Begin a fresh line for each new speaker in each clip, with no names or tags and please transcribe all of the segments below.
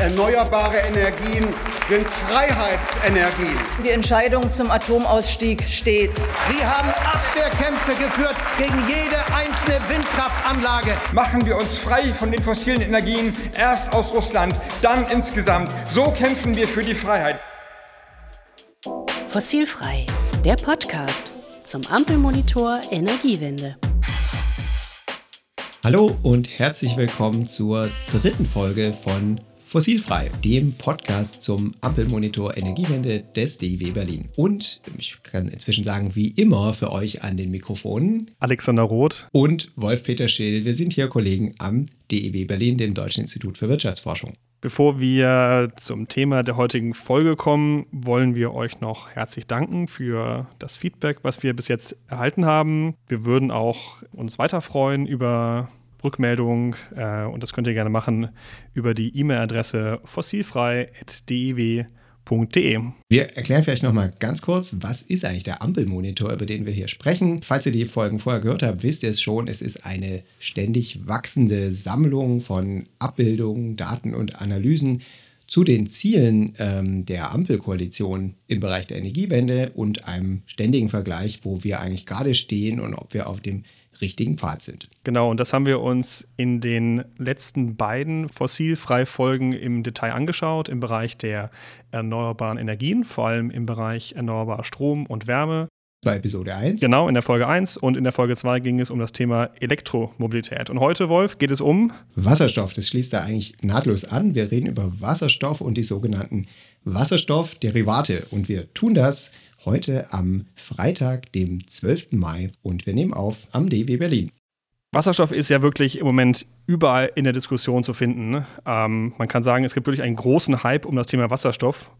Erneuerbare Energien sind Freiheitsenergien.
Die Entscheidung zum Atomausstieg steht.
Sie haben Abwehrkämpfe geführt gegen jede einzelne Windkraftanlage.
Machen wir uns frei von den fossilen Energien, erst aus Russland, dann insgesamt. So kämpfen wir für die Freiheit.
Fossilfrei, der Podcast zum Ampelmonitor Energiewende.
Hallo und herzlich willkommen zur dritten Folge von Fossilfrei, dem Podcast zum Ampelmonitor Energiewende des DIW Berlin. Und ich kann inzwischen sagen, wie immer für euch an den Mikrofonen
Alexander Roth
und Wolf-Peter Scheel. Wir sind hier Kollegen am DIW Berlin, dem Deutschen Institut für Wirtschaftsforschung.
Bevor wir zum Thema der heutigen Folge kommen, wollen wir euch noch herzlich danken für das Feedback, was wir bis jetzt erhalten haben. Wir würden auch uns weiter freuen über Rückmeldungen äh, und das könnt ihr gerne machen über die E-Mail-Adresse fossilfrei.dew.de.
Wir erklären vielleicht nochmal ganz kurz, was ist eigentlich der Ampelmonitor, über den wir hier sprechen. Falls ihr die Folgen vorher gehört habt, wisst ihr es schon, es ist eine ständig wachsende Sammlung von Abbildungen, Daten und Analysen zu den Zielen ähm, der Ampelkoalition im Bereich der Energiewende und einem ständigen Vergleich, wo wir eigentlich gerade stehen und ob wir auf dem richtigen Pfad sind.
Genau, und das haben wir uns in den letzten beiden Fossilfrei-Folgen im Detail angeschaut, im Bereich der erneuerbaren Energien, vor allem im Bereich erneuerbarer Strom und Wärme.
Bei Episode 1.
Genau, in der Folge 1 und in der Folge 2 ging es um das Thema Elektromobilität. Und heute, Wolf, geht es um
Wasserstoff. Das schließt da eigentlich nahtlos an. Wir reden über Wasserstoff und die sogenannten Wasserstoffderivate. Und wir tun das heute am Freitag, dem 12. Mai und wir nehmen auf am DW Berlin.
Wasserstoff ist ja wirklich im Moment überall in der Diskussion zu finden. Ne? Ähm, man kann sagen, es gibt wirklich einen großen Hype um das Thema Wasserstoff.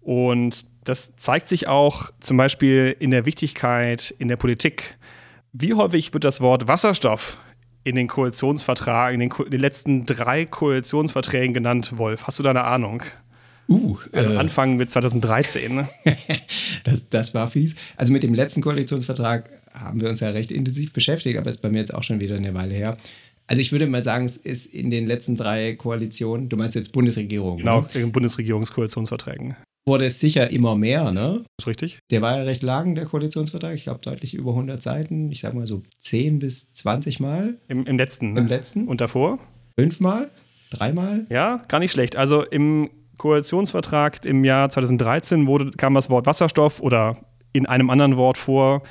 Und das zeigt sich auch zum Beispiel in der Wichtigkeit in der Politik. Wie häufig wird das Wort Wasserstoff in den Koalitionsvertrag, in den, in den letzten drei Koalitionsverträgen genannt, Wolf? Hast du da eine Ahnung?
Uh,
also äh, Anfang mit 2013. Ne?
das, das war fies. Also mit dem letzten Koalitionsvertrag haben wir uns ja recht intensiv beschäftigt, aber ist bei mir jetzt auch schon wieder eine Weile her. Also ich würde mal sagen, es ist in den letzten drei Koalitionen, du meinst jetzt Bundesregierung.
Genau, ne? in Bundesregierungskoalitionsverträgen.
Wurde es sicher immer mehr, ne?
Das ist richtig.
Der war ja recht lang, der Koalitionsvertrag. Ich glaube, deutlich über 100 Seiten. Ich sage mal so 10 bis 20 Mal.
Im, im letzten.
Ne? Im letzten.
Und davor?
Fünfmal? Dreimal?
Ja, gar nicht schlecht. Also im Koalitionsvertrag im Jahr 2013 wurde, kam das Wort Wasserstoff oder in einem anderen Wort vor,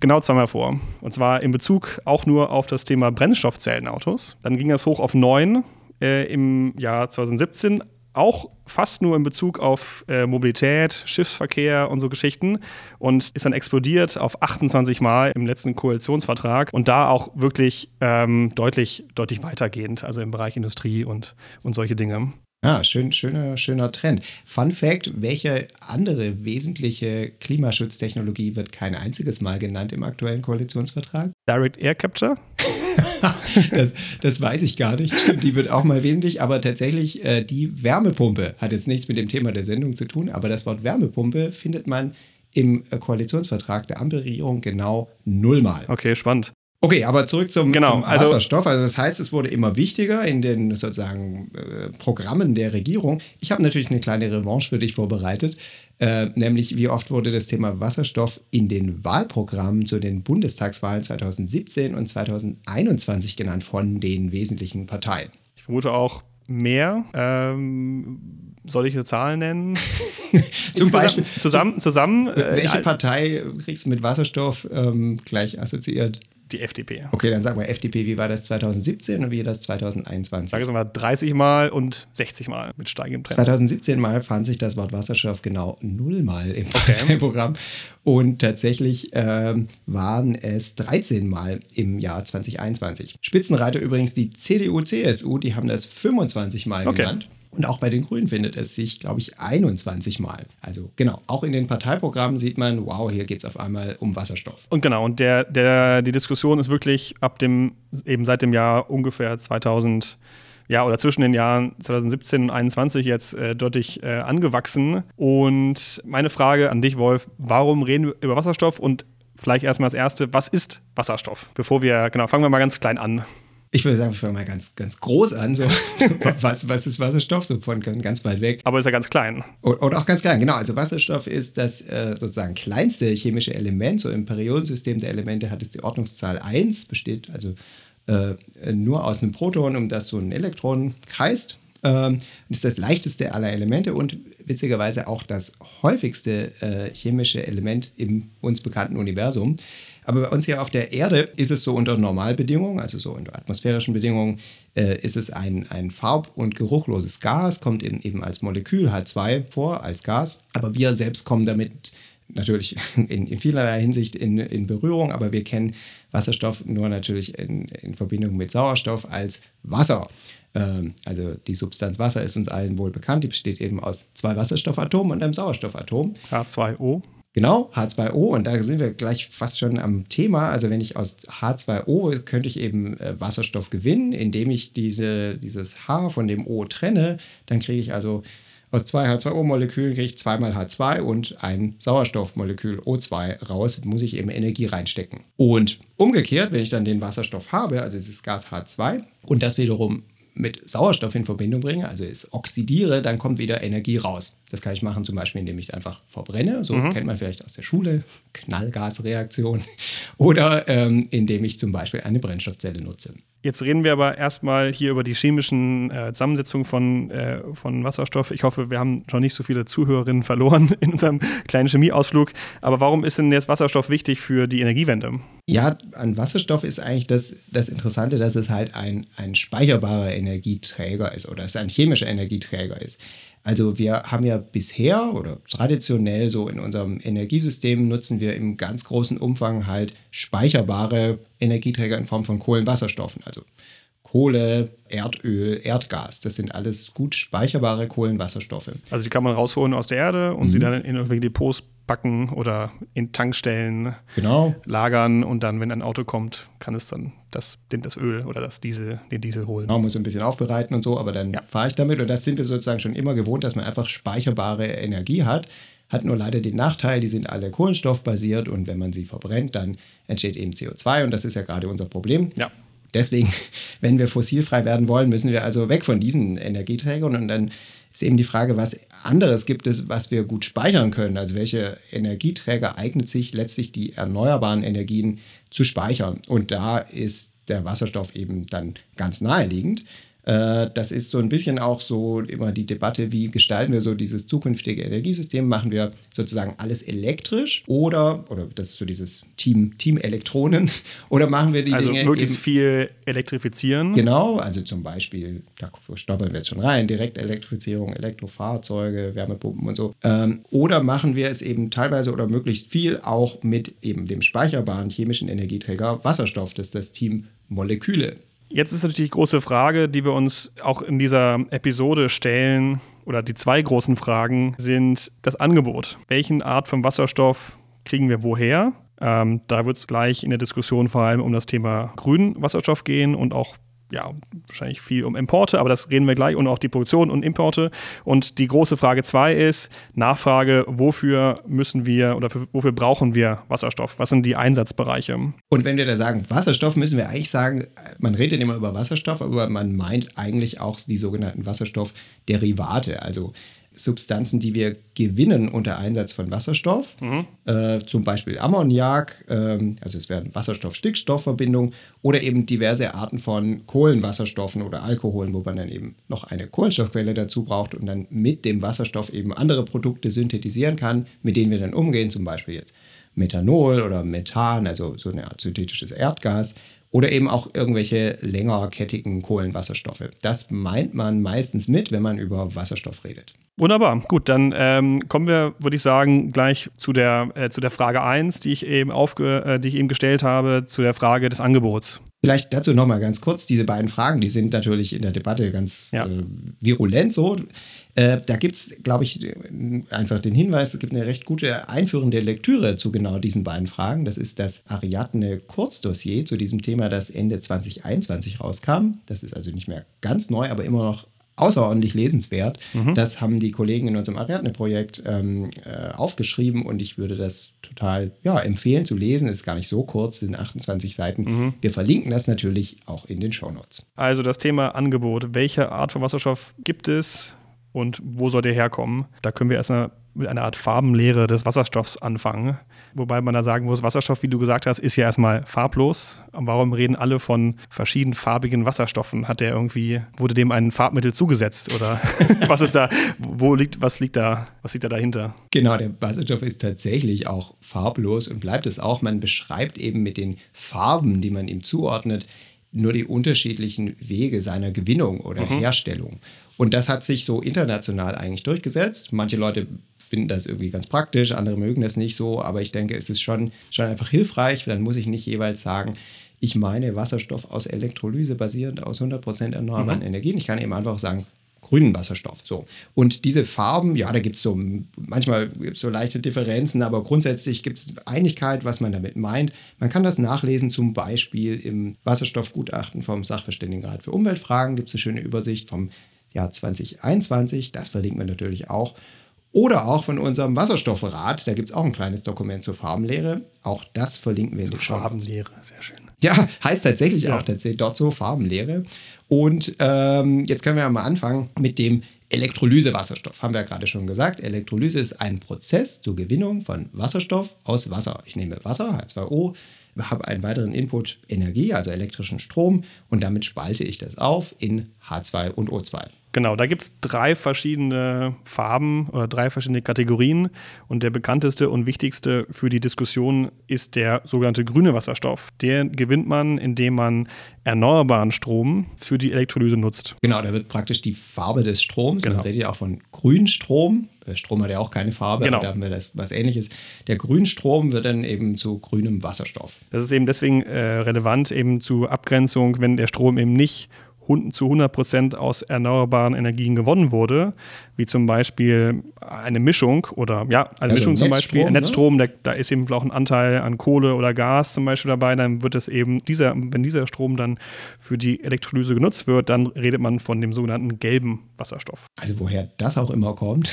genau zweimal vor. Und zwar in Bezug auch nur auf das Thema Brennstoffzellenautos. Dann ging das hoch auf neun äh, im Jahr 2017, auch fast nur in Bezug auf äh, Mobilität, Schiffsverkehr und so Geschichten und ist dann explodiert auf 28 Mal im letzten Koalitionsvertrag und da auch wirklich ähm, deutlich, deutlich weitergehend, also im Bereich Industrie und, und solche Dinge.
Ja, schön, schöner, schöner Trend. Fun Fact: Welche andere wesentliche Klimaschutztechnologie wird kein einziges Mal genannt im aktuellen Koalitionsvertrag?
Direct Air Capture?
das, das, weiß ich gar nicht. Stimmt, die wird auch mal wesentlich, aber tatsächlich äh, die Wärmepumpe hat jetzt nichts mit dem Thema der Sendung zu tun, aber das Wort Wärmepumpe findet man im äh, Koalitionsvertrag der Ampelregierung genau nullmal.
Okay, spannend.
Okay, aber zurück zum,
genau,
zum also Wasserstoff. Also, das heißt, es wurde immer wichtiger in den sozusagen äh, Programmen der Regierung. Ich habe natürlich eine kleine Revanche für dich vorbereitet, äh, nämlich wie oft wurde das Thema Wasserstoff in den Wahlprogrammen zu den Bundestagswahlen 2017 und 2021 genannt von den wesentlichen Parteien.
Ich vermute auch mehr. Ähm, soll ich eine Zahl nennen?
Zum Beispiel.
Zusammen. zusammen
äh, welche Partei kriegst du mit Wasserstoff ähm, gleich assoziiert?
Die FDP.
Okay, dann sagen wir FDP, wie war das 2017 und wie das 2021?
Sag es mal 30 Mal und 60 Mal mit steigendem Trend.
2017 Mal fand sich das Wort Wasserstoff genau nullmal im okay. Programm und tatsächlich ähm, waren es 13 Mal im Jahr 2021. Spitzenreiter übrigens die CDU-CSU, die haben das 25 Mal okay. genannt. Und auch bei den Grünen findet es sich, glaube ich, 21 Mal. Also genau, auch in den Parteiprogrammen sieht man, wow, hier geht es auf einmal um Wasserstoff.
Und genau, und der, der, die Diskussion ist wirklich ab dem, eben seit dem Jahr ungefähr 2000 ja, oder zwischen den Jahren 2017 und 2021 jetzt äh, deutlich äh, angewachsen. Und meine Frage an dich, Wolf, warum reden wir über Wasserstoff und vielleicht erstmal das Erste, was ist Wasserstoff? Bevor wir, genau, fangen wir mal ganz klein an.
Ich würde sagen, wir fangen mal ganz, ganz groß an. So. was, was ist Wasserstoff? So von ganz weit weg.
Aber ist ja ganz klein.
Oder auch ganz klein, genau. Also Wasserstoff ist das äh, sozusagen kleinste chemische Element. So im Periodensystem der Elemente hat es die Ordnungszahl 1, besteht also äh, nur aus einem Proton, um das so ein Elektron kreist. Ähm, ist das leichteste aller Elemente und witzigerweise auch das häufigste äh, chemische Element im uns bekannten Universum. Aber bei uns hier auf der Erde ist es so unter Normalbedingungen, also so unter atmosphärischen Bedingungen, äh, ist es ein, ein farb- und geruchloses Gas, kommt eben, eben als Molekül H2 vor, als Gas. Aber wir selbst kommen damit natürlich in, in vielerlei Hinsicht in, in Berührung, aber wir kennen Wasserstoff nur natürlich in, in Verbindung mit Sauerstoff als Wasser. Ähm, also die Substanz Wasser ist uns allen wohl bekannt. Die besteht eben aus zwei Wasserstoffatomen und einem Sauerstoffatom.
H2O.
Genau, H2O. Und da sind wir gleich fast schon am Thema. Also wenn ich aus H2O könnte ich eben äh, Wasserstoff gewinnen, indem ich diese, dieses H von dem O trenne. Dann kriege ich also aus zwei H2O-Molekülen kriege ich zweimal H2 und ein Sauerstoffmolekül O2 raus. Muss ich eben Energie reinstecken. Und umgekehrt, wenn ich dann den Wasserstoff habe, also dieses Gas H2, und das wiederum mit Sauerstoff in Verbindung bringe, also es oxidiere, dann kommt wieder Energie raus. Das kann ich machen zum Beispiel, indem ich es einfach verbrenne. So mhm. kennt man vielleicht aus der Schule, Knallgasreaktion. Oder ähm, indem ich zum Beispiel eine Brennstoffzelle nutze.
Jetzt reden wir aber erstmal hier über die chemischen äh, Zusammensetzungen von, äh, von Wasserstoff. Ich hoffe, wir haben schon nicht so viele Zuhörerinnen verloren in unserem kleinen Chemieausflug. Aber warum ist denn jetzt Wasserstoff wichtig für die Energiewende?
Ja, an Wasserstoff ist eigentlich das, das Interessante, dass es halt ein, ein speicherbarer Energieträger ist oder es ein chemischer Energieträger ist. Also wir haben ja bisher oder traditionell so in unserem Energiesystem nutzen wir im ganz großen Umfang halt speicherbare Energieträger in Form von Kohlenwasserstoffen. Also Kohle, Erdöl, Erdgas. Das sind alles gut speicherbare Kohlenwasserstoffe.
Also die kann man rausholen aus der Erde und mhm. sie dann in irgendwelche Depots backen oder in Tankstellen
genau.
lagern und dann, wenn ein Auto kommt, kann es dann das, das Öl oder das Diesel, den Diesel holen.
Man muss ein bisschen aufbereiten und so, aber dann ja. fahre ich damit und das sind wir sozusagen schon immer gewohnt, dass man einfach speicherbare Energie hat. Hat nur leider den Nachteil, die sind alle kohlenstoffbasiert und wenn man sie verbrennt, dann entsteht eben CO2 und das ist ja gerade unser Problem.
Ja.
Deswegen, wenn wir fossilfrei werden wollen, müssen wir also weg von diesen Energieträgern und dann ist eben die Frage, was anderes gibt es, was wir gut speichern können. Also welche Energieträger eignet sich letztlich die erneuerbaren Energien zu speichern. Und da ist der Wasserstoff eben dann ganz naheliegend. Äh, das ist so ein bisschen auch so immer die Debatte, wie gestalten wir so dieses zukünftige Energiesystem? Machen wir sozusagen alles elektrisch oder, oder das ist so dieses Team, Team Elektronen, oder machen wir die
also
Dinge.
Also möglichst viel elektrifizieren.
Genau, also zum Beispiel, da stoppeln wir jetzt schon rein, Direktelektrifizierung, Elektrofahrzeuge, Wärmepumpen und so. Ähm, oder machen wir es eben teilweise oder möglichst viel auch mit eben dem speicherbaren chemischen Energieträger Wasserstoff, das ist das Team Moleküle.
Jetzt ist natürlich die große Frage, die wir uns auch in dieser Episode stellen, oder die zwei großen Fragen sind das Angebot. Welchen Art von Wasserstoff kriegen wir woher? Ähm, da wird es gleich in der Diskussion vor allem um das Thema grünen Wasserstoff gehen und auch ja, wahrscheinlich viel um Importe, aber das reden wir gleich und auch die Produktion und Importe. Und die große Frage zwei ist Nachfrage, wofür müssen wir oder für, wofür brauchen wir Wasserstoff? Was sind die Einsatzbereiche?
Und wenn wir da sagen Wasserstoff, müssen wir eigentlich sagen, man redet immer über Wasserstoff, aber man meint eigentlich auch die sogenannten Wasserstoffderivate, also Substanzen, die wir gewinnen unter Einsatz von Wasserstoff, mhm. äh, zum Beispiel Ammoniak, äh, also es werden Wasserstoff-Stickstoff-Verbindungen oder eben diverse Arten von Kohlenwasserstoffen oder Alkoholen, wo man dann eben noch eine Kohlenstoffquelle dazu braucht und dann mit dem Wasserstoff eben andere Produkte synthetisieren kann, mit denen wir dann umgehen, zum Beispiel jetzt Methanol oder Methan, also so eine Art synthetisches Erdgas oder eben auch irgendwelche längerkettigen Kohlenwasserstoffe. Das meint man meistens mit, wenn man über Wasserstoff redet.
Wunderbar. Gut, dann ähm, kommen wir, würde ich sagen, gleich zu der, äh, zu der Frage 1, die ich eben aufge, äh, die ich eben gestellt habe, zu der Frage des Angebots.
Vielleicht dazu nochmal ganz kurz, diese beiden Fragen, die sind natürlich in der Debatte ganz ja. äh, virulent so. Äh, da gibt es, glaube ich, einfach den Hinweis, es gibt eine recht gute einführende Lektüre zu genau diesen beiden Fragen. Das ist das Ariadne Kurzdossier zu diesem Thema, das Ende 2021 rauskam. Das ist also nicht mehr ganz neu, aber immer noch außerordentlich lesenswert. Mhm. Das haben die Kollegen in unserem Ariadne-Projekt ähm, äh, aufgeschrieben und ich würde das total ja, empfehlen zu lesen. Ist gar nicht so kurz, sind 28 Seiten. Mhm. Wir verlinken das natürlich auch in den Shownotes.
Also das Thema Angebot. Welche Art von Wasserstoff gibt es und wo soll der herkommen? Da können wir erstmal mit einer Art Farbenlehre des Wasserstoffs anfangen. Wobei man da sagen muss, Wasserstoff, wie du gesagt hast, ist ja erstmal farblos. Warum reden alle von verschiedenfarbigen Wasserstoffen? Hat der irgendwie, wurde dem ein Farbmittel zugesetzt? Oder was ist da, wo liegt, was liegt da, was liegt da dahinter?
Genau, der Wasserstoff ist tatsächlich auch farblos und bleibt es auch. Man beschreibt eben mit den Farben, die man ihm zuordnet, nur die unterschiedlichen Wege seiner Gewinnung oder mhm. Herstellung. Und das hat sich so international eigentlich durchgesetzt. Manche Leute finden das irgendwie ganz praktisch, andere mögen das nicht so, aber ich denke, es ist schon, schon einfach hilfreich. Dann muss ich nicht jeweils sagen, ich meine Wasserstoff aus Elektrolyse basierend aus 100% erneuerbaren mhm. Energien. Ich kann eben einfach sagen, grünen Wasserstoff. So. Und diese Farben, ja, da gibt es so, manchmal gibt's so leichte Differenzen, aber grundsätzlich gibt es Einigkeit, was man damit meint. Man kann das nachlesen, zum Beispiel im Wasserstoffgutachten vom Sachverständigenrat für Umweltfragen gibt es eine schöne Übersicht vom Jahr 2021. Das verlinken wir natürlich auch. Oder auch von unserem Wasserstoffrat, da gibt es auch ein kleines Dokument zur Farbenlehre. Auch das verlinken wir in den Show.
Farbenlehre, sehr schön.
Ja, heißt tatsächlich ja. auch tatsächlich dort so Farbenlehre. Und ähm, jetzt können wir mal anfangen mit dem Elektrolysewasserstoff. Haben wir ja gerade schon gesagt. Elektrolyse ist ein Prozess zur Gewinnung von Wasserstoff aus Wasser. Ich nehme Wasser, H2O, habe einen weiteren Input Energie, also elektrischen Strom, und damit spalte ich das auf in H2 und O2.
Genau, da gibt es drei verschiedene Farben oder drei verschiedene Kategorien. Und der bekannteste und wichtigste für die Diskussion ist der sogenannte grüne Wasserstoff. Der gewinnt man, indem man erneuerbaren Strom für die Elektrolyse nutzt.
Genau, da wird praktisch die Farbe des Stroms, genau. man redet ja auch von Grünstrom. Strom hat ja auch keine Farbe, genau. da haben wir das, was ähnliches. Der Grünstrom wird dann eben zu grünem Wasserstoff.
Das ist eben deswegen äh, relevant, eben zur Abgrenzung, wenn der Strom eben nicht zu 100 Prozent aus erneuerbaren Energien gewonnen wurde, wie zum Beispiel eine Mischung oder ja, eine also Mischung zum Beispiel, ne? Netzstrom, der, da ist eben auch ein Anteil an Kohle oder Gas zum Beispiel dabei, dann wird es eben dieser, wenn dieser Strom dann für die Elektrolyse genutzt wird, dann redet man von dem sogenannten gelben Wasserstoff.
Also woher das auch immer kommt,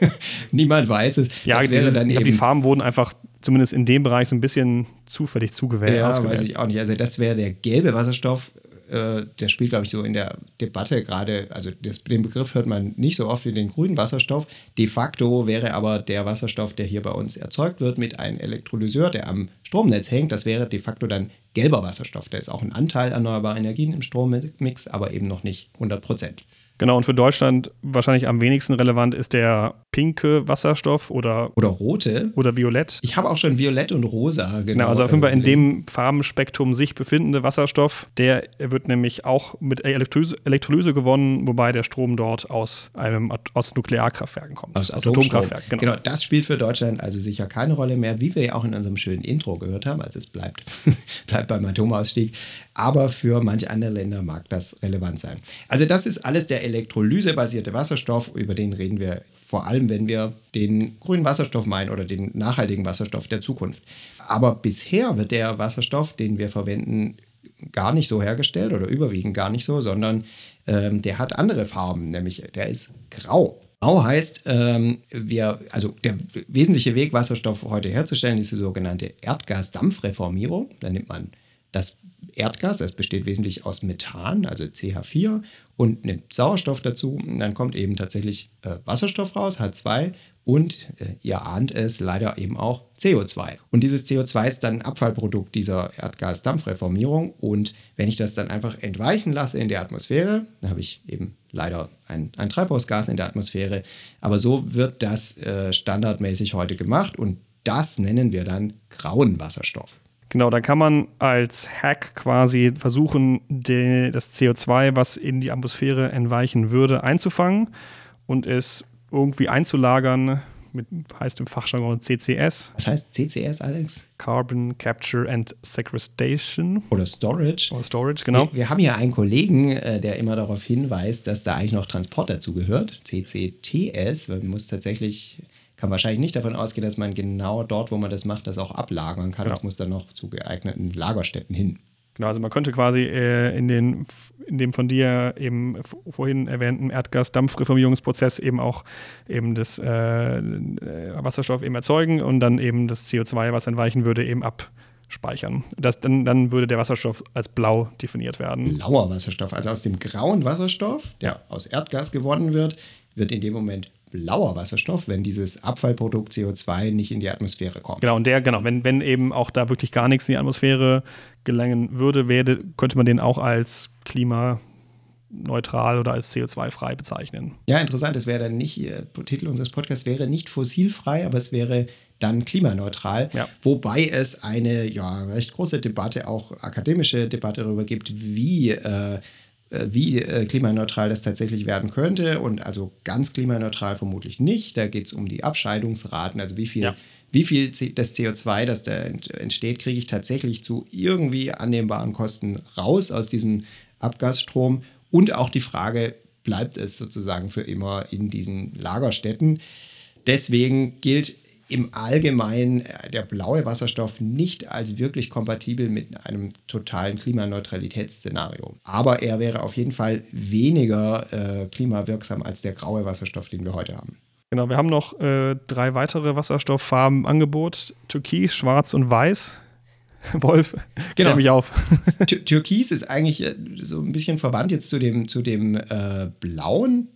niemand weiß es.
Ja, wäre dann eben die Farben wurden einfach zumindest in dem Bereich so ein bisschen zufällig zugewählt.
Ja, ausgewählt. weiß ich auch nicht. Also das wäre der gelbe Wasserstoff äh, der spielt, glaube ich, so in der Debatte gerade, also das, den Begriff hört man nicht so oft wie den grünen Wasserstoff. De facto wäre aber der Wasserstoff, der hier bei uns erzeugt wird, mit einem Elektrolyseur, der am Stromnetz hängt, das wäre de facto dann gelber Wasserstoff. Da ist auch ein Anteil erneuerbarer Energien im Strommix, aber eben noch nicht 100 Prozent.
Genau, und für Deutschland wahrscheinlich am wenigsten relevant ist der pinke Wasserstoff oder.
Oder rote.
Oder violett.
Ich habe auch schon violett und rosa,
genau. genau also auf jeden Fall in dem Farbenspektrum sich befindende Wasserstoff, der wird nämlich auch mit Elektrolyse, Elektrolyse gewonnen, wobei der Strom dort aus einem aus Nuklearkraftwerken kommt.
Aus, aus Atomkraftwerken. Genau. genau, das spielt für Deutschland also sicher keine Rolle mehr, wie wir ja auch in unserem schönen Intro gehört haben. Also es bleibt, bleibt beim Atomausstieg. Aber für manche andere Länder mag das relevant sein. Also das ist alles der elektrolysebasierte Wasserstoff, über den reden wir vor allem, wenn wir den grünen Wasserstoff meinen oder den nachhaltigen Wasserstoff der Zukunft. Aber bisher wird der Wasserstoff, den wir verwenden, gar nicht so hergestellt oder überwiegend gar nicht so, sondern ähm, der hat andere Farben, nämlich der ist grau. Grau heißt, ähm, wir, also der wesentliche Weg, Wasserstoff heute herzustellen, ist die sogenannte Erdgasdampfreformierung. Da nimmt man das Erdgas, das besteht wesentlich aus Methan, also CH4, und nimmt Sauerstoff dazu. Und dann kommt eben tatsächlich äh, Wasserstoff raus, H2 und, äh, ihr ahnt es, leider eben auch CO2. Und dieses CO2 ist dann Abfallprodukt dieser Erdgasdampfreformierung. Und wenn ich das dann einfach entweichen lasse in der Atmosphäre, dann habe ich eben leider ein, ein Treibhausgas in der Atmosphäre. Aber so wird das äh, standardmäßig heute gemacht und das nennen wir dann grauen Wasserstoff.
Genau, da kann man als Hack quasi versuchen, die, das CO2, was in die Atmosphäre entweichen würde, einzufangen und es irgendwie einzulagern. Mit, heißt im Fachjargon CCS.
Was heißt CCS, Alex?
Carbon Capture and Sequestration.
Oder Storage.
Oder Storage, genau.
Wir, wir haben hier einen Kollegen, äh, der immer darauf hinweist, dass da eigentlich noch Transport dazu gehört. CCTS. Man muss tatsächlich kann wahrscheinlich nicht davon ausgehen, dass man genau dort, wo man das macht, das auch ablagern kann. Ja. Das muss dann noch zu geeigneten Lagerstätten hin.
Genau, also man könnte quasi äh, in, den, in dem von dir eben vorhin erwähnten Erdgas-Dampfreformierungsprozess eben auch eben das äh, Wasserstoff eben erzeugen und dann eben das CO2, was entweichen würde, eben abspeichern. Das, dann, dann würde der Wasserstoff als blau definiert werden.
Blauer Wasserstoff, also aus dem grauen Wasserstoff, der aus Erdgas gewonnen wird, wird in dem Moment blauer Wasserstoff, wenn dieses Abfallprodukt CO2 nicht in die Atmosphäre kommt.
Genau, und der, genau, wenn, wenn eben auch da wirklich gar nichts in die Atmosphäre gelangen würde, werde, könnte man den auch als klimaneutral oder als CO2-frei bezeichnen.
Ja, interessant. Das wäre dann nicht, äh, Titel unseres Podcasts wäre nicht fossilfrei, aber es wäre dann klimaneutral.
Ja.
Wobei es eine ja, recht große Debatte, auch akademische Debatte darüber gibt, wie äh, wie äh, klimaneutral das tatsächlich werden könnte. Und also ganz klimaneutral vermutlich nicht. Da geht es um die Abscheidungsraten, also wie viel,
Ja.
wie viel das CO2, das da ent- entsteht, kriege ich tatsächlich zu irgendwie annehmbaren Kosten raus aus diesem Abgasstrom. Und auch die Frage, bleibt es sozusagen für immer in diesen Lagerstätten? Deswegen gilt im Allgemeinen äh, der blaue Wasserstoff nicht als wirklich kompatibel mit einem totalen Klimaneutralitätsszenario. Aber er wäre auf jeden Fall weniger äh, klimawirksam als der graue Wasserstoff, den wir heute haben.
Genau, wir haben noch äh, drei weitere Wasserstofffarben im Angebot: Türkis, Schwarz und Weiß. Wolf,
Genau.
mich auf.
Tür- Türkis ist eigentlich äh, so ein bisschen verwandt jetzt zu dem, zu dem äh, Blauen.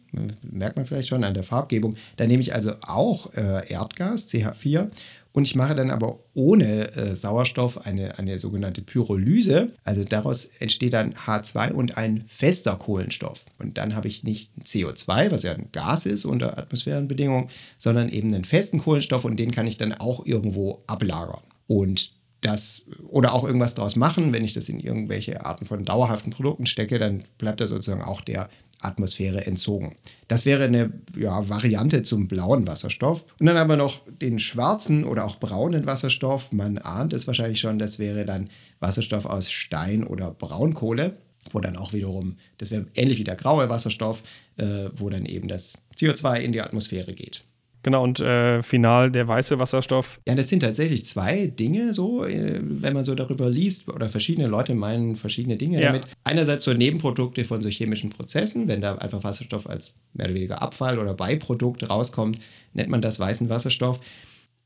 Merkt man vielleicht schon an der Farbgebung. Da nehme ich also auch äh, Erdgas, CH4. Und ich mache dann aber ohne äh, Sauerstoff eine, eine sogenannte Pyrolyse. Also daraus entsteht dann H2 und ein fester Kohlenstoff. Und dann habe ich nicht CO2, was ja ein Gas ist unter Atmosphärenbedingungen, sondern eben einen festen Kohlenstoff und den kann ich dann auch irgendwo ablagern. Und das oder auch irgendwas draus machen. Wenn ich das in irgendwelche Arten von dauerhaften Produkten stecke, dann bleibt er sozusagen auch der Atmosphäre entzogen. Das wäre eine ja, Variante zum blauen Wasserstoff. Und dann haben wir noch den schwarzen oder auch braunen Wasserstoff. Man ahnt es wahrscheinlich schon, das wäre dann Wasserstoff aus Stein oder Braunkohle, wo dann auch wiederum, das wäre ähnlich wie der graue Wasserstoff, äh, wo dann eben das CO2 in die Atmosphäre geht.
Genau, und äh, final der weiße Wasserstoff.
Ja, das sind tatsächlich zwei Dinge so, äh, wenn man so darüber liest oder verschiedene Leute meinen verschiedene Dinge
Ja.
damit. Einerseits so Nebenprodukte von so chemischen Prozessen, wenn da einfach Wasserstoff als mehr oder weniger Abfall oder Beiprodukt rauskommt, nennt man das weißen Wasserstoff.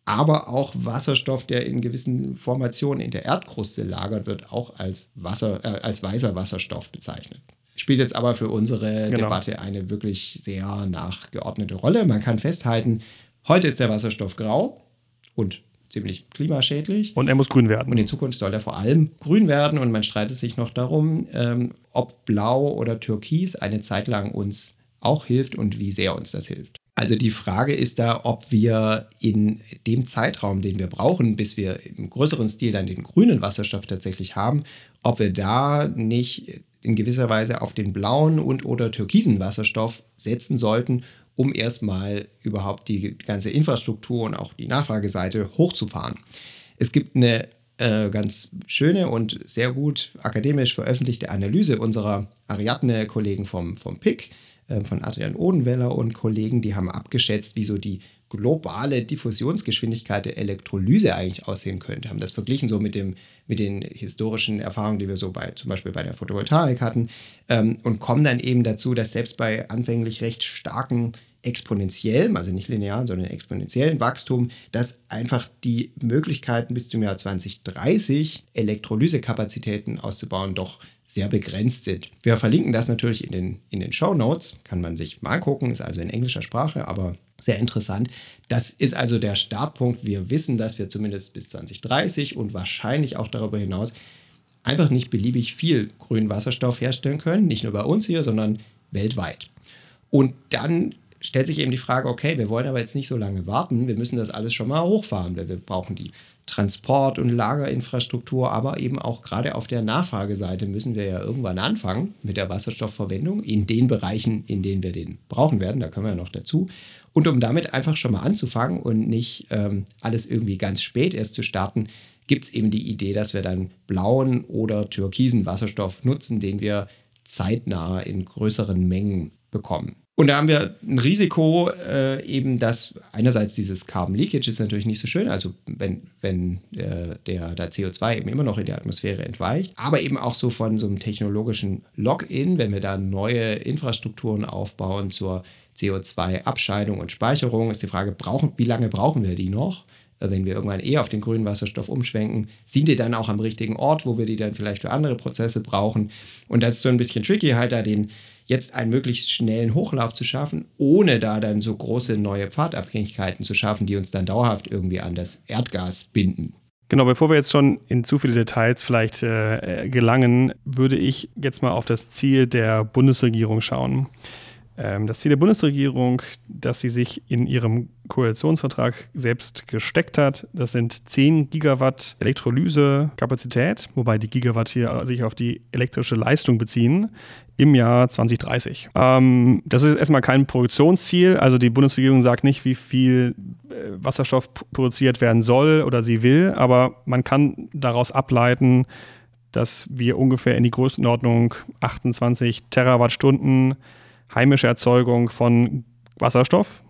Aber auch Wasserstoff, der in gewissen Formationen in der Erdkruste lagert, wird auch als, Wasser, äh, als weißer Wasserstoff bezeichnet. Spielt jetzt aber für unsere
Genau.
Debatte eine wirklich sehr nachgeordnete Rolle. Man kann festhalten, heute ist der Wasserstoff grau und ziemlich klimaschädlich.
Und er muss grün werden.
Und in Zukunft soll er vor allem grün werden und man streitet sich noch darum, ähm, ob blau oder türkis eine Zeit lang uns auch hilft und wie sehr uns das hilft. Also die Frage ist da, ob wir in dem Zeitraum, den wir brauchen, bis wir im größeren Stil dann den grünen Wasserstoff tatsächlich haben, ob wir da nicht in gewisser Weise auf den blauen und oder türkisen Wasserstoff setzen sollten, um erstmal überhaupt die ganze Infrastruktur und auch die Nachfrageseite hochzufahren. Es gibt eine äh, ganz schöne und sehr gut akademisch veröffentlichte Analyse unserer Ariadne-Kollegen vom, vom PIC, äh, von Adrian Odenweller und Kollegen, die haben abgeschätzt, wie so die globale Diffusionsgeschwindigkeit der Elektrolyse eigentlich aussehen könnte. Haben das verglichen so mit, dem, mit den historischen Erfahrungen, die wir so bei zum Beispiel bei der Photovoltaik hatten ähm, und kommen dann eben dazu, dass selbst bei anfänglich recht starken exponentiellem, also nicht linearen, sondern exponentiellen Wachstum, dass einfach die Möglichkeiten bis zum Jahr 2030 Elektrolysekapazitäten auszubauen doch sehr begrenzt sind. Wir verlinken das natürlich in den, in den Show Notes, kann man sich mal gucken, ist also in englischer Sprache, aber sehr interessant. Das ist also der Startpunkt. Wir wissen, dass wir zumindest bis 2030 und wahrscheinlich auch darüber hinaus einfach nicht beliebig viel grünen Wasserstoff herstellen können, nicht nur bei uns hier, sondern weltweit. Und dann stellt sich eben die Frage, okay, wir wollen aber jetzt nicht so lange warten, wir müssen das alles schon mal hochfahren, weil wir brauchen die Transport- und Lagerinfrastruktur, aber eben auch gerade auf der Nachfrageseite müssen wir ja irgendwann anfangen mit der Wasserstoffverwendung in den Bereichen, in denen wir den brauchen werden, da kommen wir ja noch dazu. Und um damit einfach schon mal anzufangen und nicht ähm, alles irgendwie ganz spät erst zu starten, gibt es eben die Idee, dass wir dann blauen oder türkisen Wasserstoff nutzen, den wir zeitnah in größeren Mengen bekommen. Und da haben wir ein Risiko, äh, eben, dass einerseits dieses Carbon Leakage ist natürlich nicht so schön, also wenn, wenn äh, der, der CO2 eben immer noch in die Atmosphäre entweicht, aber eben auch so von so einem technologischen Lock-in, wenn wir da neue Infrastrukturen aufbauen zur CO2-Abscheidung und Speicherung, ist die Frage, brauchen, wie lange brauchen wir die noch? Äh, wenn wir irgendwann eher auf den grünen Wasserstoff umschwenken, sind die dann auch am richtigen Ort, wo wir die dann vielleicht für andere Prozesse brauchen? Und das ist so ein bisschen tricky, halt da den jetzt einen möglichst schnellen Hochlauf zu schaffen, ohne da dann so große neue Pfadabhängigkeiten zu schaffen, die uns dann dauerhaft irgendwie an das Erdgas binden.
Genau, bevor wir jetzt schon in zu viele Details vielleicht äh, gelangen, würde ich jetzt mal auf das Ziel der Bundesregierung schauen. Ähm, das Ziel der Bundesregierung, das sie sich in ihrem Koalitionsvertrag selbst gesteckt hat, das sind 10 Gigawatt Elektrolysekapazität, wobei die Gigawatt hier sich auf die elektrische Leistung beziehen, im Jahr 2030. Ähm, das ist erstmal kein Produktionsziel, also die Bundesregierung sagt nicht, wie viel äh, Wasserstoff produziert werden soll oder sie will, aber man kann daraus ableiten, dass wir ungefähr in die Größenordnung 28 Terawattstunden heimische Erzeugung von Wasserstoff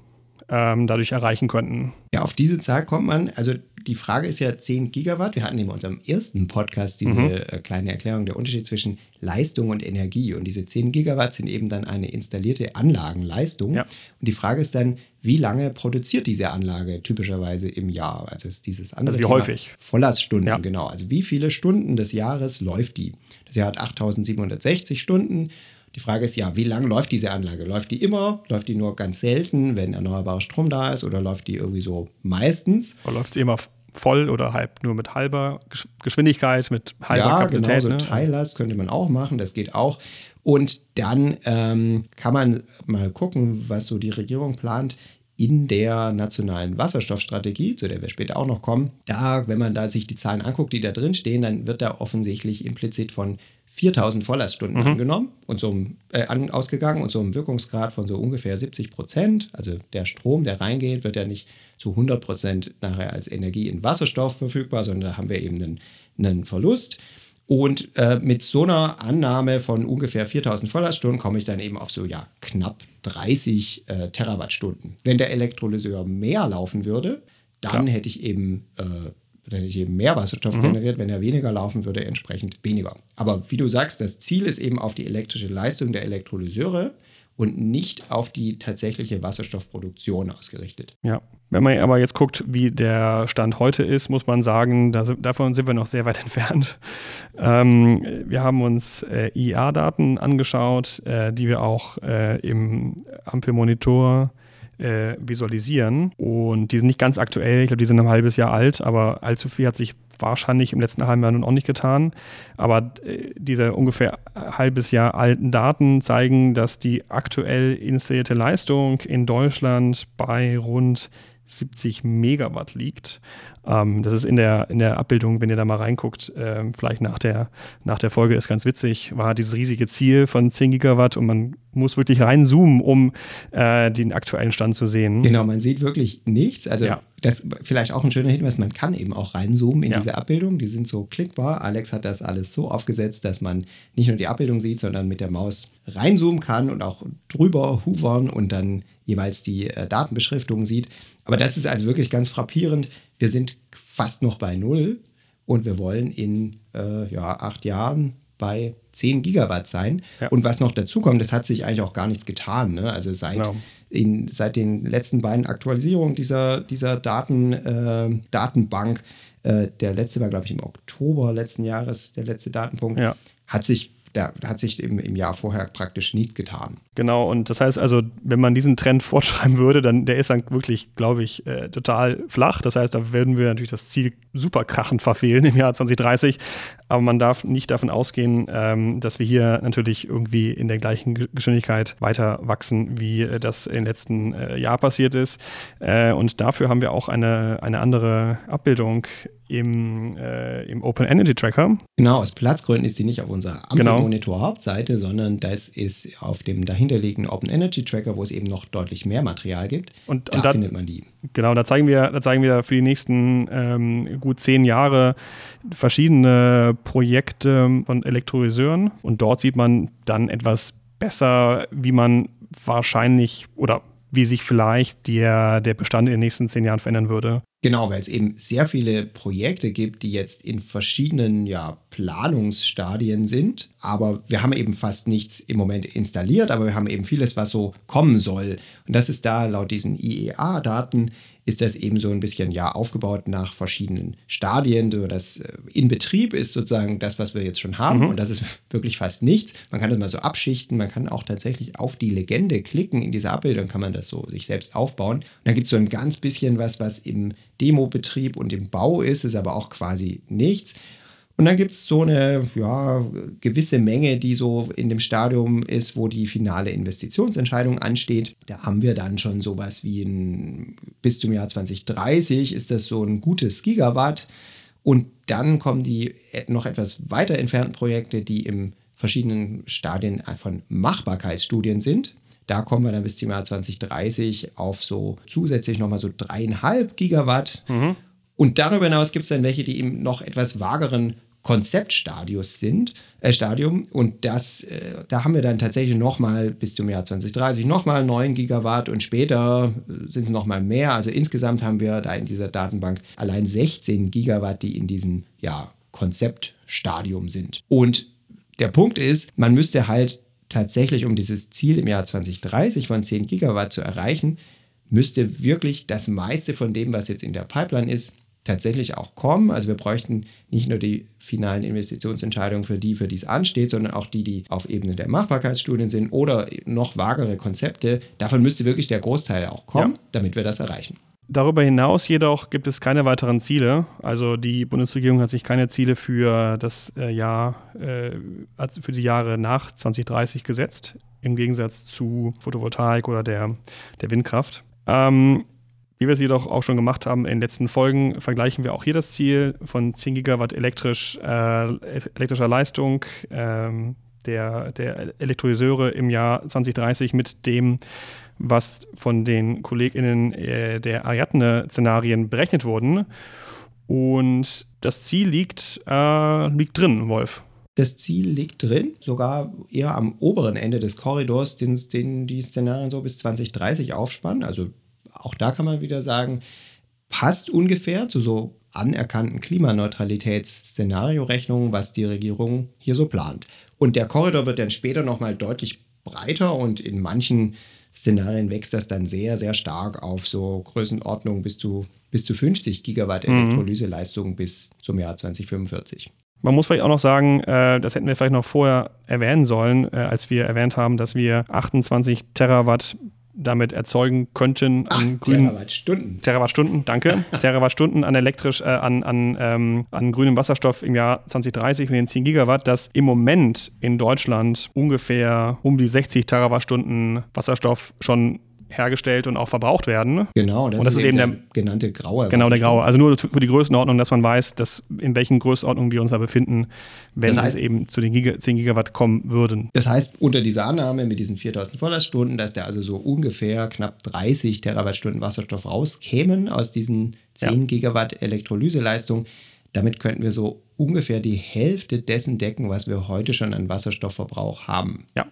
ähm, dadurch erreichen könnten.
Ja, auf diese Zahl kommt man. Also die Frage ist ja 10 Gigawatt. Wir hatten in unserem ersten Podcast diese mhm. Äh, kleine Erklärung der Unterschied zwischen Leistung und Energie. Und diese 10 Gigawatt sind eben dann eine installierte Anlagenleistung. Ja. Und die Frage ist dann, wie lange produziert diese Anlage typischerweise im Jahr? Also ist dieses andere
also wie Thema häufig?
Volllaststunden, ja. genau. Also wie viele Stunden des Jahres läuft die? Das Jahr hat 8760 Stunden. Die Frage ist ja, wie lange läuft diese Anlage? Läuft die immer? Läuft die nur ganz selten, wenn erneuerbarer Strom da ist? Oder läuft die irgendwie so meistens?
Oder läuft sie immer voll oder halb nur mit halber Geschwindigkeit, mit halber ja, Kapazität?
Genau, so ne? Teillast könnte man auch machen, das geht auch. Und dann ähm, kann man mal gucken, was so die Regierung plant in der nationalen Wasserstoffstrategie, zu der wir später auch noch kommen. Da, wenn man da sich die Zahlen anguckt, die da drin stehen, dann wird da offensichtlich implizit von 4000 Volllaststunden mhm. angenommen und so äh, an, ausgegangen und so einem Wirkungsgrad von so ungefähr 70 Prozent. Also der Strom, der reingeht, wird ja nicht zu 100 Prozent nachher als Energie in Wasserstoff verfügbar, sondern da haben wir eben einen, einen Verlust. Und äh, mit so einer Annahme von ungefähr 4000 Volllaststunden komme ich dann eben auf so ja knapp 30 äh, Terawattstunden. Wenn der Elektrolyseur mehr laufen würde, dann ja. hätte ich eben äh, dann hätte ich eben mehr Wasserstoff mhm. generiert, wenn er weniger laufen würde, entsprechend weniger. Aber wie du sagst, das Ziel ist eben auf die elektrische Leistung der Elektrolyseure und nicht auf die tatsächliche Wasserstoffproduktion ausgerichtet.
Ja. Wenn man aber jetzt guckt, wie der Stand heute ist, muss man sagen, da, davon sind wir noch sehr weit entfernt. Ähm, wir haben uns äh, IA-Daten angeschaut, äh, die wir auch äh, im Ampelmonitor äh, visualisieren. Und die sind nicht ganz aktuell, ich glaube, die sind ein halbes Jahr alt, aber allzu viel hat sich wahrscheinlich im letzten halben Jahr nun auch nicht getan. Aber äh, diese ungefähr halbes Jahr alten Daten zeigen, dass die aktuell installierte Leistung in Deutschland bei rund 70 Megawatt liegt. Ähm, das ist in der, in der Abbildung, wenn ihr da mal reinguckt, äh, vielleicht nach der, nach der Folge ist ganz witzig, war dieses riesige Ziel von 10 Gigawatt und man muss wirklich reinzoomen, um äh, den aktuellen Stand zu sehen.
Genau, man sieht wirklich nichts. Also ja. das vielleicht auch ein schöner Hinweis, man kann eben auch reinzoomen in ja. diese Abbildung. Die sind so klickbar. Alex hat das alles so aufgesetzt, dass man nicht nur die Abbildung sieht, sondern mit der Maus reinzoomen kann und auch drüber hovern und dann jeweils die äh, Datenbeschriftung sieht. Aber das ist also wirklich ganz frappierend. Wir sind fast noch bei Null und wir wollen in äh, ja, acht Jahren bei 10 Gigawatt sein. Ja. Und was noch dazu kommt, das hat sich eigentlich auch gar nichts getan. Ne? Also seit, genau. in, seit den letzten beiden Aktualisierungen dieser, dieser Daten, äh, Datenbank, äh, der letzte war, glaube ich, im Oktober letzten Jahres, der letzte Datenpunkt, ja. hat sich da hat sich im, im Jahr vorher praktisch nichts getan.
Genau, und das heißt also, wenn man diesen Trend fortschreiben würde, dann der ist dann wirklich, glaube ich, äh, total flach. Das heißt, da würden wir natürlich das Ziel super krachend verfehlen im Jahr 2030. Aber man darf nicht davon ausgehen, ähm, dass wir hier natürlich irgendwie in der gleichen Geschwindigkeit weiter wachsen, wie äh, das im letzten äh, Jahr passiert ist. Äh, und dafür haben wir auch eine, eine andere Abbildung im, äh, im Open Energy Tracker.
Genau, aus Platzgründen ist die nicht auf unserer Ampelmonitor-Hauptseite, genau. sondern das ist auf dem dahinterliegenden Open Energy Tracker, wo es eben noch deutlich mehr Material gibt.
Und, da, und da findet man die. Genau, da zeigen wir, da zeigen wir für die nächsten ähm, gut zehn Jahre verschiedene Projekte von Elektrolyseuren. Und dort sieht man dann etwas besser, wie man wahrscheinlich oder wie sich vielleicht der, der Bestand in den nächsten zehn Jahren verändern würde.
Genau, weil es eben sehr viele Projekte gibt, die jetzt in verschiedenen ja, Planungsstadien sind. Aber wir haben eben fast nichts im Moment installiert, aber wir haben eben vieles, was so kommen soll. Und das ist da laut diesen IEA-Daten ist das eben so ein bisschen ja aufgebaut nach verschiedenen Stadien. So das äh, in Betrieb ist sozusagen das, was wir jetzt schon haben. Mhm. Und das ist wirklich fast nichts. Man kann das mal so abschichten. Man kann auch tatsächlich auf die Legende klicken in dieser Abbildung, kann man das so sich selbst aufbauen. Und dann gibt es so ein ganz bisschen was, was im Demobetrieb und im Bau ist, ist aber auch quasi nichts. Und dann gibt es so eine ja, gewisse Menge, die so in dem Stadium ist, wo die finale Investitionsentscheidung ansteht. Da haben wir dann schon sowas wie ein, bis zum Jahr 2030 ist das so ein gutes Gigawatt. Und dann kommen die noch etwas weiter entfernten Projekte, die im verschiedenen Stadien von Machbarkeitsstudien sind. Da kommen wir dann bis zum Jahr 2030 auf so zusätzlich nochmal so dreieinhalb Gigawatt. Mhm. Und darüber hinaus gibt es dann welche, die im noch etwas vageren Konzeptstadius sind, äh, Stadium. Und das, äh, da haben wir dann tatsächlich nochmal bis zum Jahr 2030 nochmal 9 Gigawatt und später äh, sind es nochmal mehr. Also insgesamt haben wir da in dieser Datenbank allein 16 Gigawatt, die in diesem ja, Konzeptstadium sind. Und der Punkt ist, man müsste halt tatsächlich, um dieses Ziel im Jahr 2030 von 10 Gigawatt zu erreichen, müsste wirklich das meiste von dem, was jetzt in der Pipeline ist, tatsächlich auch kommen. Also wir bräuchten nicht nur die finalen Investitionsentscheidungen für die, für die es ansteht, sondern auch die, die auf Ebene der Machbarkeitsstudien sind oder noch vagere Konzepte. Davon müsste wirklich der Großteil auch kommen, ja. damit wir das erreichen.
Darüber hinaus jedoch gibt es keine weiteren Ziele. Also die Bundesregierung hat sich keine Ziele für das äh, Jahr, äh, für die Jahre nach 2030 gesetzt, im Gegensatz zu Photovoltaik oder der, der Windkraft. Ähm, wie wir es jedoch auch schon gemacht haben in den letzten Folgen, vergleichen wir auch hier das Ziel von 10 Gigawatt elektrisch, äh, elektrischer Leistung ähm, der, der Elektrolyseure im Jahr 2030 mit dem, was von den KollegInnen äh, der Ariadne-Szenarien berechnet wurden. Und das Ziel liegt, äh, liegt drin, Wolf.
Das Ziel liegt drin, sogar eher am oberen Ende des Korridors, den, den die Szenarien so bis 2030 aufspannen. Also auch da kann man wieder sagen, passt ungefähr zu so anerkannten Klimaneutralitätsszenariorechnungen, was die Regierung hier so plant. Und der Korridor wird dann später nochmal deutlich breiter und in manchen Szenarien wächst das dann sehr, sehr stark auf so Größenordnungen bis zu, bis zu 50 Gigawatt mhm. Elektrolyseleistung bis zum Jahr 2045.
Man muss vielleicht auch noch sagen, äh, das hätten wir vielleicht noch vorher erwähnen sollen, äh, als wir erwähnt haben, dass wir 28 Terawatt damit erzeugen könnten
an Ach, grünen Terawattstunden.
Terawattstunden, danke. Terawattstunden an elektrisch, äh, an, an, ähm, an grünem Wasserstoff im Jahr 2030 mit den 10 Gigawatt, dass im Moment in Deutschland ungefähr um die 60 Terawattstunden Wasserstoff schon hergestellt und auch verbraucht werden.
Genau, das, und das ist, eben der, der, genannte graue.
Genau, der graue. Also nur für die Größenordnung, dass man weiß, dass in welchen Größenordnungen wir uns da befinden, wenn das heißt, es eben zu den Giga, 10 Gigawatt kommen würden.
Das heißt, unter dieser Annahme mit diesen 4000 Volllaststunden, dass da also so ungefähr knapp 30 Terawattstunden Wasserstoff rauskämen aus diesen 10 ja. Gigawatt Elektrolyseleistung. Damit könnten wir so ungefähr die Hälfte dessen decken, was wir heute schon an Wasserstoffverbrauch haben.
Ja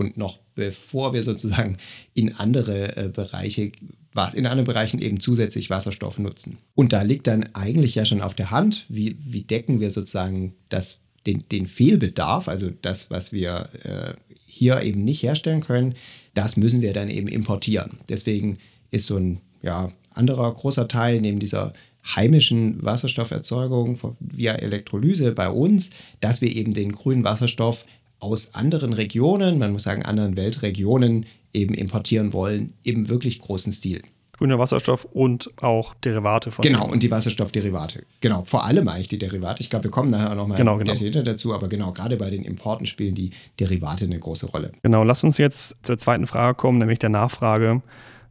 und noch bevor wir sozusagen in andere äh, Bereiche, was in anderen Bereichen eben zusätzlich Wasserstoff nutzen. Und da liegt dann eigentlich ja schon auf der Hand, wie, wie decken wir sozusagen das, den, den Fehlbedarf, also das, was wir äh, hier eben nicht herstellen können, das müssen wir dann eben importieren. Deswegen ist so ein ja, anderer großer Teil neben dieser heimischen Wasserstofferzeugung via Elektrolyse bei uns, dass wir eben den grünen Wasserstoff aus anderen Regionen, man muss sagen anderen Weltregionen, eben importieren wollen, im wirklich großen Stil.
Grüner Wasserstoff und auch Derivate von.
Genau, und die Wasserstoffderivate. Genau, vor allem eigentlich die Derivate. Ich glaube, wir kommen nachher auch nochmal
genau, genau.
dazu, aber genau, gerade bei den Importen spielen die Derivate eine große Rolle.
Genau, lass uns jetzt zur zweiten Frage kommen, nämlich der Nachfrage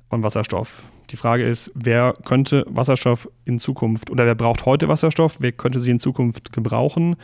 von Wasserstoff. Die Frage ist, wer könnte Wasserstoff in Zukunft oder wer braucht heute Wasserstoff? Wer könnte sie in Zukunft gebrauchen?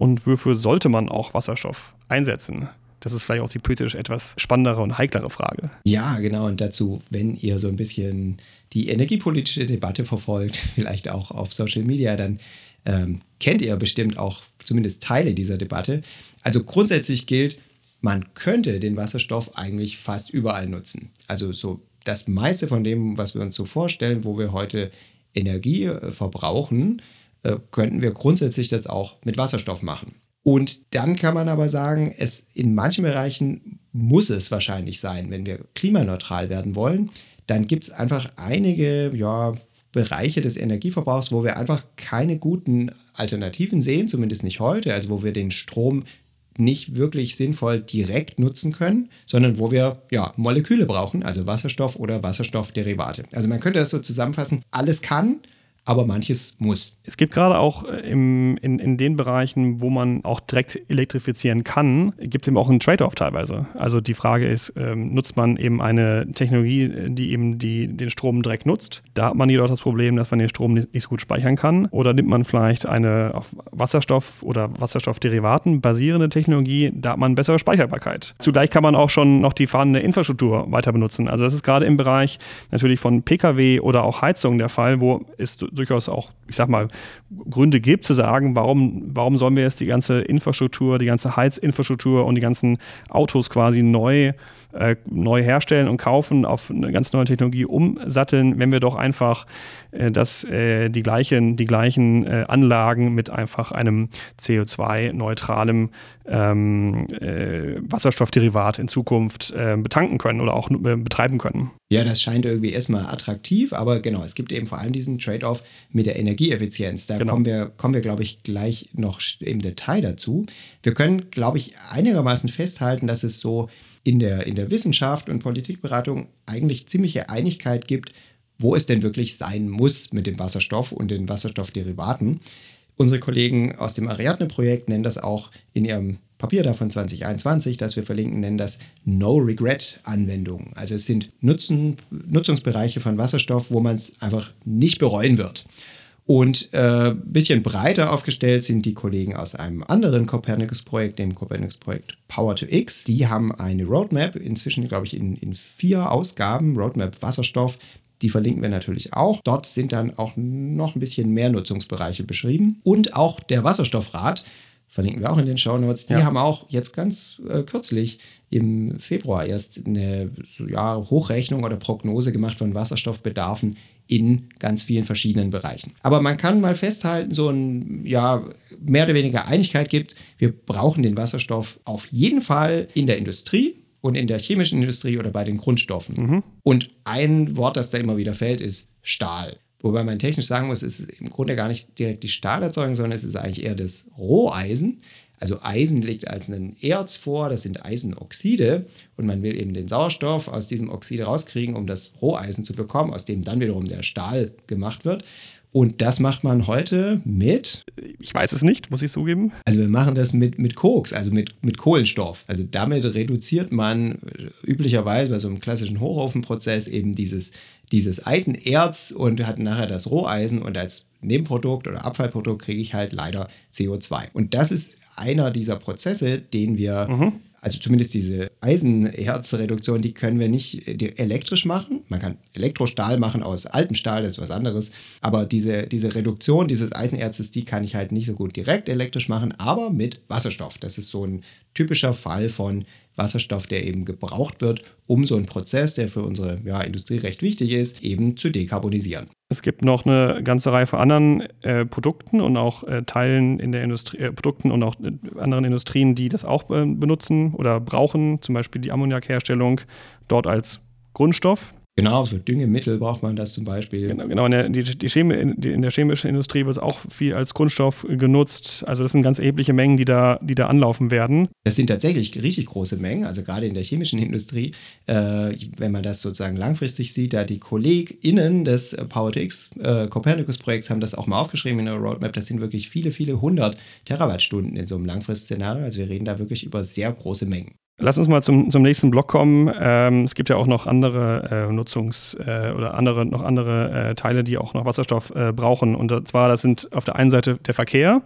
Und wofür sollte man auch Wasserstoff einsetzen? Das ist vielleicht auch die politisch etwas spannendere und heiklere Frage.
Ja, genau. Und dazu, wenn ihr so ein bisschen die energiepolitische Debatte verfolgt, vielleicht auch auf Social Media, dann ähm, kennt ihr bestimmt auch zumindest Teile dieser Debatte. Also grundsätzlich gilt, man könnte den Wasserstoff eigentlich fast überall nutzen. Also so das meiste von dem, was wir uns so vorstellen, wo wir heute Energie äh, verbrauchen, äh, könnten wir grundsätzlich das auch mit Wasserstoff machen. Und dann kann man aber sagen, es in manchen Bereichen muss es wahrscheinlich sein, wenn wir klimaneutral werden wollen, dann gibt es einfach einige ja, Bereiche des Energieverbrauchs, wo wir einfach keine guten Alternativen sehen, zumindest nicht heute, also wo wir den Strom nicht wirklich sinnvoll direkt nutzen können, sondern wo wir ja, Moleküle brauchen, also Wasserstoff oder Wasserstoffderivate. Also man könnte das so zusammenfassen, alles kann, aber manches muss.
Es gibt gerade auch äh, im, in, in den Bereichen, wo man auch direkt elektrifizieren kann, gibt es eben auch einen Trade-off teilweise. Also die Frage ist, ähm, nutzt man eben eine Technologie, die eben die, den Strom direkt nutzt? Da hat man jedoch das Problem, dass man den Strom nicht, nicht so gut speichern kann. Oder nimmt man vielleicht eine auf Wasserstoff oder Wasserstoffderivaten basierende Technologie, da hat man bessere Speicherbarkeit. Zugleich kann man auch schon noch die vorhandene Infrastruktur weiter benutzen. Also das ist gerade im Bereich natürlich von Pkw oder auch Heizung der Fall, wo es durchaus auch, ich sag mal, Gründe gibt zu sagen, warum, warum sollen wir jetzt die ganze Infrastruktur, die ganze Heizinfrastruktur und die ganzen Autos quasi neu, äh, neu herstellen und kaufen, auf eine ganz neue Technologie umsatteln, wenn wir doch einfach äh, das, äh, die gleichen, die gleichen äh, Anlagen mit einfach einem CO2-neutralem ähm, äh, Wasserstoffderivat in Zukunft betanken können oder auch betreiben können.
Ja, das scheint irgendwie erstmal attraktiv, aber genau, es gibt eben vor allem diesen Trade-off mit der Energieeffizienz. Da genau. kommen wir, kommen wir, glaube ich, gleich noch im Detail dazu. Wir können, glaube ich, einigermaßen festhalten, dass es so in der, in der Wissenschaft und Politikberatung eigentlich ziemliche Einigkeit gibt, wo es denn wirklich sein muss mit dem Wasserstoff und den Wasserstoffderivaten. Unsere Kollegen aus dem Ariadne-Projekt nennen das auch in ihrem Papier da von 2021, das wir verlinken, nennen das No-Regret-Anwendungen. Also es sind Nutzen, Nutzungsbereiche von Wasserstoff, wo man es einfach nicht bereuen wird. Und ein äh, bisschen breiter aufgestellt sind die Kollegen aus einem anderen Copernicus-Projekt, dem Copernicus-Projekt Power to X. Die haben eine Roadmap, inzwischen glaube ich in, in vier Ausgaben, Roadmap Wasserstoff, die verlinken wir natürlich auch. Dort sind dann auch noch ein bisschen mehr Nutzungsbereiche beschrieben. Und auch der Wasserstoffrat, verlinken wir auch in den Show Notes, die ja. haben auch jetzt ganz äh, kürzlich im Februar erst eine ja, Hochrechnung oder Prognose gemacht von Wasserstoffbedarfen in ganz vielen verschiedenen Bereichen. Aber man kann mal festhalten, so ein, ja, mehr oder weniger Einigkeit gibt, wir brauchen den Wasserstoff auf jeden Fall in der Industrie und in der chemischen Industrie oder bei den Grundstoffen. Mhm. Und ein Wort, das da immer wieder fällt, ist Stahl. Wobei man technisch sagen muss, es ist im Grunde gar nicht direkt die Stahlerzeugung, sondern es ist eigentlich eher das Roheisen. Also Eisen liegt als ein Erz vor, das sind Eisenoxide und man will eben den Sauerstoff aus diesem Oxid rauskriegen, um das Roheisen zu bekommen, aus dem dann wiederum der Stahl gemacht wird. Und das macht man heute mit?
Ich weiß es nicht, muss ich zugeben.
Also wir machen das mit, mit Koks, also mit, mit Kohlenstoff. Also damit reduziert man üblicherweise bei so einem klassischen Hochofenprozess eben dieses, dieses Eisenerz und hat nachher das Roheisen und als Nebenprodukt oder Abfallprodukt kriege ich halt leider CO2. Und das ist einer dieser Prozesse, den wir mhm also zumindest diese Eisenerzreduktion, die können wir nicht äh, elektrisch machen. Man kann Elektrostahl machen aus altem Stahl, das ist was anderes. Aber diese, diese Reduktion dieses Eisenerzes, die kann ich halt nicht so gut direkt elektrisch machen, aber mit Wasserstoff. Das ist so ein typischer Fall von Wasserstoff, der eben gebraucht wird, um so einen Prozess, der für unsere ja, Industrie recht wichtig ist, eben zu dekarbonisieren.
Es gibt noch eine ganze Reihe von anderen äh, Produkten und auch äh, Teilen in der Industrie, äh, Produkten und auch äh, anderen Industrien, die das auch äh, benutzen oder brauchen, zum Beispiel die Ammoniakherstellung dort als Grundstoff.
Genau, für Düngemittel braucht man das zum Beispiel.
Genau, genau in, der, die, die Chemie, in der chemischen Industrie wird es auch viel als Grundstoff genutzt. Also das sind ganz erhebliche Mengen, die da, die da anlaufen werden.
Das sind tatsächlich richtig große Mengen, also gerade in der chemischen Industrie. Äh, wenn man das sozusagen langfristig sieht, da die KollegInnen des PowerTX äh, Copernicus-Projekts haben das auch mal aufgeschrieben in der Roadmap. Das sind wirklich viele, viele hundert Terawattstunden in so einem Langfristszenario. Also wir reden da wirklich über sehr große Mengen.
Lass uns mal zum, zum nächsten Block kommen. Ähm, es gibt ja auch noch andere äh, Nutzungs- äh, oder andere, noch andere äh, Teile, die auch noch Wasserstoff äh, brauchen. Und zwar, das sind auf der einen Seite der Verkehr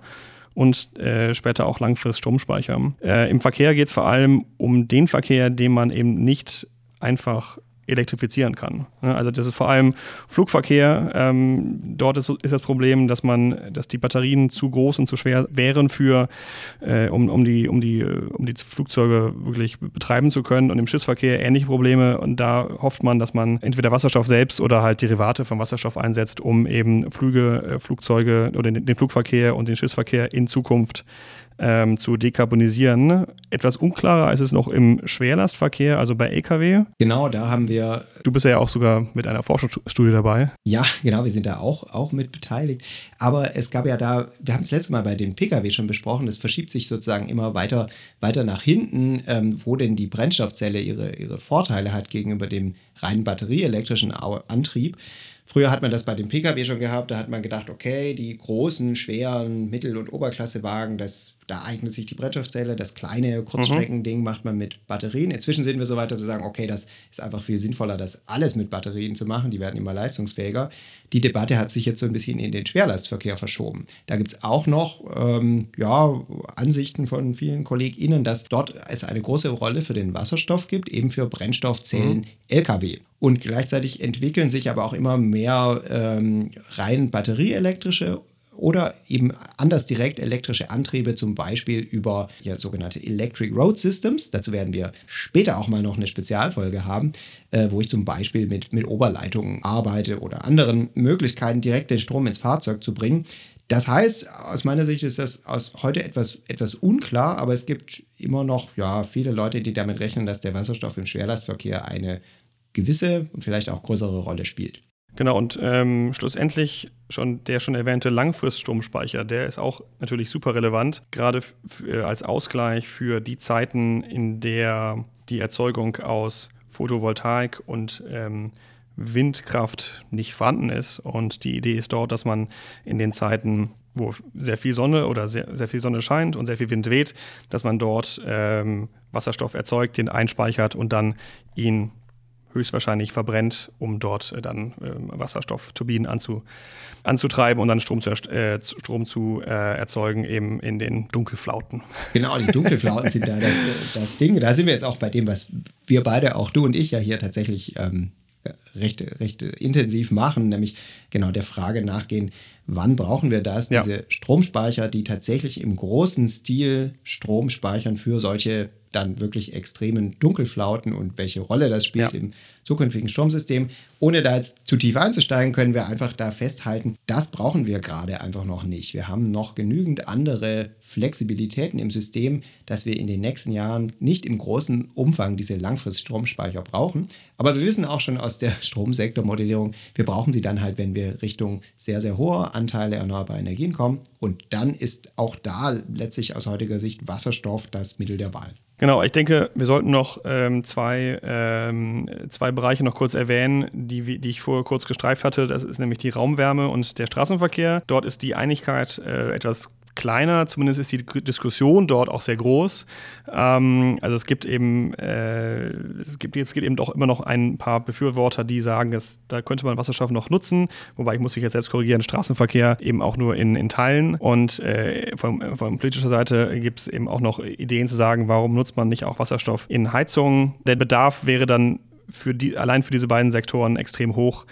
und äh, später auch langfristig Stromspeicher. Äh, Im Verkehr geht es vor allem um den Verkehr, den man eben nicht einfach elektrifizieren kann. Also das ist vor allem Flugverkehr. Ähm, dort ist, ist, das Problem, dass man, dass die Batterien zu groß und zu schwer wären für, äh, um, um, die, um, die, um die Flugzeuge wirklich betreiben zu können. Und im Schiffsverkehr ähnliche Probleme. Und da hofft man, dass man entweder Wasserstoff selbst oder halt Derivate von Wasserstoff einsetzt, um eben Flüge, äh, Flugzeuge oder den, den Flugverkehr und den Schiffsverkehr in Zukunft ähm, zu dekarbonisieren. Etwas unklarer ist es noch im Schwerlastverkehr, also bei Lkw.
Genau, da haben wir.
Du bist ja auch sogar mit einer Forschungsstudie dabei.
Ja, genau, wir sind da auch, auch mit beteiligt. Aber es gab ja da, wir haben es letztes Mal bei den Pkw schon besprochen, es verschiebt sich sozusagen immer weiter, weiter nach hinten, ähm, wo denn die Brennstoffzelle ihre, ihre Vorteile hat gegenüber dem rein batterieelektrischen Antrieb. Früher hat man das bei dem Pkw schon gehabt, da hat man gedacht, okay, die großen, schweren Mittel- und Oberklassewagen, das, da eignet sich die Brennstoffzelle, das kleine Kurzstreckending mhm. macht man mit Batterien. Inzwischen sind wir so weit, dass wir sagen, okay, das ist einfach viel sinnvoller, das alles mit Batterien zu machen, die werden immer leistungsfähiger. Die Debatte hat sich jetzt so ein bisschen in den Schwerlastverkehr verschoben. Da gibt es auch noch ähm, ja, Ansichten von vielen KollegInnen, dass dort es eine große Rolle für den Wasserstoff gibt, eben für Brennstoffzellen mhm. Lkw. Und gleichzeitig entwickeln sich aber auch immer mehr ähm, rein batterieelektrische oder eben anders direkt elektrische Antriebe, zum Beispiel über ja, sogenannte Electric Road Systems. Dazu werden wir später auch mal noch eine Spezialfolge haben, äh, wo ich zum Beispiel mit, mit Oberleitungen arbeite oder anderen Möglichkeiten, direkt den Strom ins Fahrzeug zu bringen. Das heißt, aus meiner Sicht ist das aus heute etwas, etwas unklar, aber es gibt immer noch ja, viele Leute, die damit rechnen, dass der Wasserstoff im Schwerlastverkehr eine gewisse und vielleicht auch größere Rolle spielt.
Genau, und ähm, schlussendlich schon der schon erwähnte Langfriststromspeicher, der ist auch natürlich super relevant, gerade äh, als Ausgleich für die Zeiten, in der die Erzeugung aus Photovoltaik und ähm, Windkraft nicht vorhanden ist. Und die Idee ist dort, dass man in den Zeiten, wo sehr viel Sonne oder sehr, sehr viel Sonne scheint und sehr viel Wind weht, dass man dort ähm, Wasserstoff erzeugt, den einspeichert und dann ihn höchstwahrscheinlich verbrennt, um dort äh, dann äh, Wasserstoffturbinen anzu, anzutreiben und dann Strom zu, äh, Strom zu äh, erzeugen, eben in den Dunkelflauten.
Genau, die Dunkelflauten sind da das, das Ding. Da sind wir jetzt auch bei dem, was wir beide, auch du und ich ja hier tatsächlich ähm, recht, recht intensiv machen, nämlich genau der Frage nachgehen, wann brauchen wir das, ja. diese Stromspeicher, die tatsächlich im großen Stil Strom speichern für solche dann wirklich extremen Dunkelflauten und welche Rolle das spielt ja. im zukünftigen Stromsystem. Ohne da jetzt zu tief einzusteigen, können wir einfach da festhalten, das brauchen wir gerade einfach noch nicht. Wir haben noch genügend andere Flexibilitäten im System, dass wir in den nächsten Jahren nicht im großen Umfang diese Langfriststromspeicher brauchen. Aber wir wissen auch schon aus der Stromsektormodellierung, wir brauchen sie dann halt, wenn wir Richtung sehr, sehr hoher Anteile erneuerbarer Energien kommen. Und dann ist auch da letztlich aus heutiger Sicht Wasserstoff das Mittel der Wahl.
Genau, ich denke, wir sollten noch ähm, zwei, ähm, zwei Bereiche noch kurz erwähnen, die, die ich vorher kurz gestreift hatte. Das ist nämlich die Raumwärme und der Straßenverkehr. Dort ist die Einigkeit äh, etwas kleiner, zumindest ist die Diskussion dort auch sehr groß. Ähm, also es gibt eben, äh, es gibt jetzt geht eben doch immer noch ein paar Befürworter, die sagen, dass da könnte man Wasserstoff noch nutzen, wobei ich muss mich jetzt selbst korrigieren, Straßenverkehr eben auch nur in, in Teilen. Und äh, von, von politischer Seite gibt es eben auch noch Ideen zu sagen, warum nutzt man nicht auch Wasserstoff in Heizungen? Der Bedarf wäre dann für die, allein für diese beiden Sektoren extrem hoch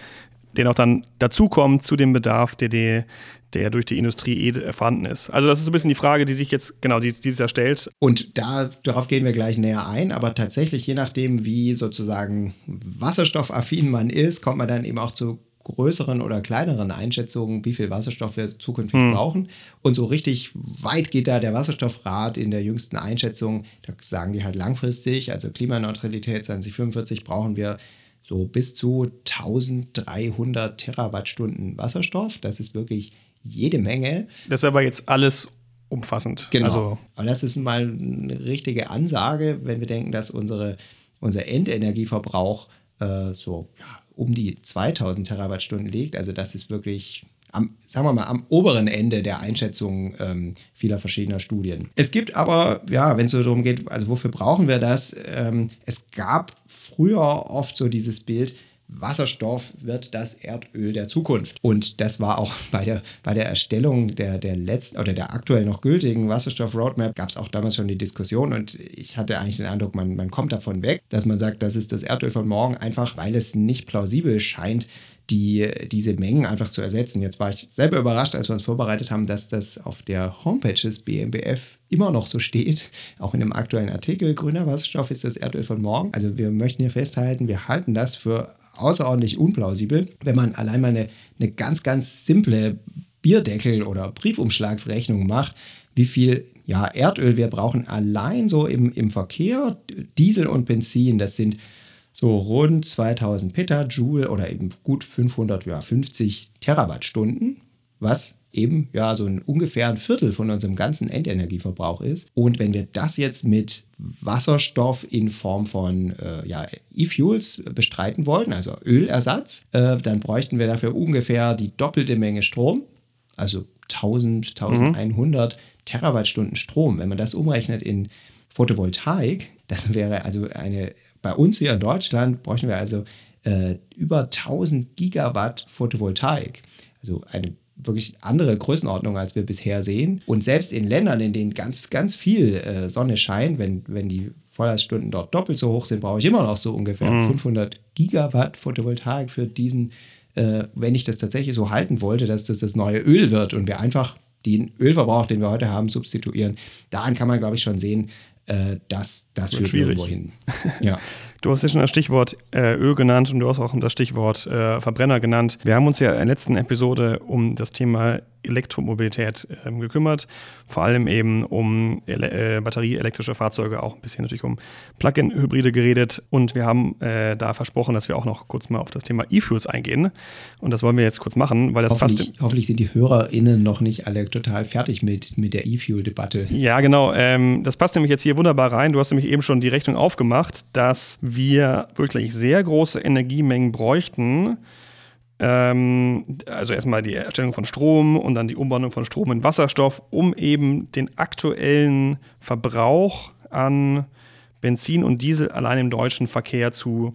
der noch dann dazukommt zu dem Bedarf, der, der, der durch die Industrie eh vorhanden ist. Also das ist so ein bisschen die Frage, die sich jetzt, genau, die, die sich da stellt.
Und da, darauf gehen wir gleich näher ein, aber tatsächlich, je nachdem, wie sozusagen wasserstoffaffin man ist, kommt man dann eben auch zu größeren oder kleineren Einschätzungen, wie viel Wasserstoff wir zukünftig hm. brauchen. Und so richtig weit geht da der Wasserstoffrat in der jüngsten Einschätzung. Da sagen die halt langfristig, also Klimaneutralität 2045 brauchen wir so bis zu 1300 Terawattstunden Wasserstoff. Das ist wirklich jede Menge.
Das ist aber jetzt alles umfassend.
Genau. Also aber das ist mal eine richtige Ansage, wenn wir denken, dass unsere, unser Endenergieverbrauch äh, so ja, um die 2000 Terawattstunden liegt. Also das ist wirklich am, sagen wir mal, am oberen Ende der Einschätzung ähm, vieler verschiedener Studien. Es gibt aber, ja, wenn es so darum geht, also wofür brauchen wir das? Ähm, es gab früher oft so dieses Bild, Wasserstoff wird das Erdöl der Zukunft. Und das war auch bei der, bei der Erstellung der, der letzten oder der aktuell noch gültigen Wasserstoff-Roadmap gab es auch damals schon die Diskussion und ich hatte eigentlich den Eindruck, man, man kommt davon weg, dass man sagt, das ist das Erdöl von morgen, einfach weil es nicht plausibel scheint, die, diese Mengen einfach zu ersetzen. Jetzt war ich selber überrascht, als wir uns vorbereitet haben, dass das auf der Homepage des BMBF immer noch so steht, auch in dem aktuellen Artikel. Grüner Wasserstoff ist das Erdöl von morgen. Also wir möchten hier festhalten, wir halten das für außerordentlich unplausibel, wenn man allein mal eine, eine ganz, ganz simple Bierdeckel- oder Briefumschlagsrechnung macht, wie viel ja, Erdöl wir brauchen allein so im, im Verkehr, Diesel und Benzin, das sind so rund 2000 Petajoule oder eben gut 550 Terawattstunden, was eben ja so ein ungefähr ein Viertel von unserem ganzen Endenergieverbrauch ist. Und wenn wir das jetzt mit Wasserstoff in Form von äh, ja, E-Fuels bestreiten wollten, also Ölersatz, äh, dann bräuchten wir dafür ungefähr die doppelte Menge Strom, also 1000, 1100 mhm. Terawattstunden Strom. Wenn man das umrechnet in Photovoltaik, das wäre also eine bei uns hier in Deutschland bräuchten wir also äh, über 1000 Gigawatt Photovoltaik. Also eine wirklich andere Größenordnung, als wir bisher sehen. Und selbst in Ländern, in denen ganz, ganz viel äh, Sonne scheint, wenn, wenn die Volllaststunden dort doppelt so hoch sind, brauche ich immer noch so ungefähr mhm. 500 Gigawatt Photovoltaik für diesen, äh, wenn ich das tatsächlich so halten wollte, dass das das neue Öl wird und wir einfach den Ölverbrauch, den wir heute haben, substituieren. Daran kann man, glaube ich, schon sehen, äh, das, das führt schwierig. irgendwo hin.
Ja. Du hast ja schon das Stichwort äh, Öl genannt und du hast auch das Stichwort äh, Verbrenner genannt. Wir haben uns ja in der letzten Episode um das Thema Elektromobilität äh, gekümmert, vor allem eben um ele äh, batterieelektrische Fahrzeuge, auch ein bisschen natürlich um Plug-in-Hybride geredet und wir haben äh, da versprochen, dass wir auch noch kurz mal auf das Thema E-Fuels eingehen und das wollen wir jetzt kurz machen, weil das
hoffentlich, fast... Hoffentlich sind die HörerInnen noch nicht alle total fertig mit, mit der E-Fuel-Debatte.
Ja, genau. Ähm, das passt nämlich jetzt hier wunderbar rein. Du hast nämlich eben schon die Rechnung aufgemacht, dass wir wirklich sehr große Energiemengen bräuchten, ähm, also erstmal die Erstellung von Strom und dann die Umwandlung von Strom in Wasserstoff, um eben den aktuellen Verbrauch an Benzin und Diesel allein im deutschen Verkehr zu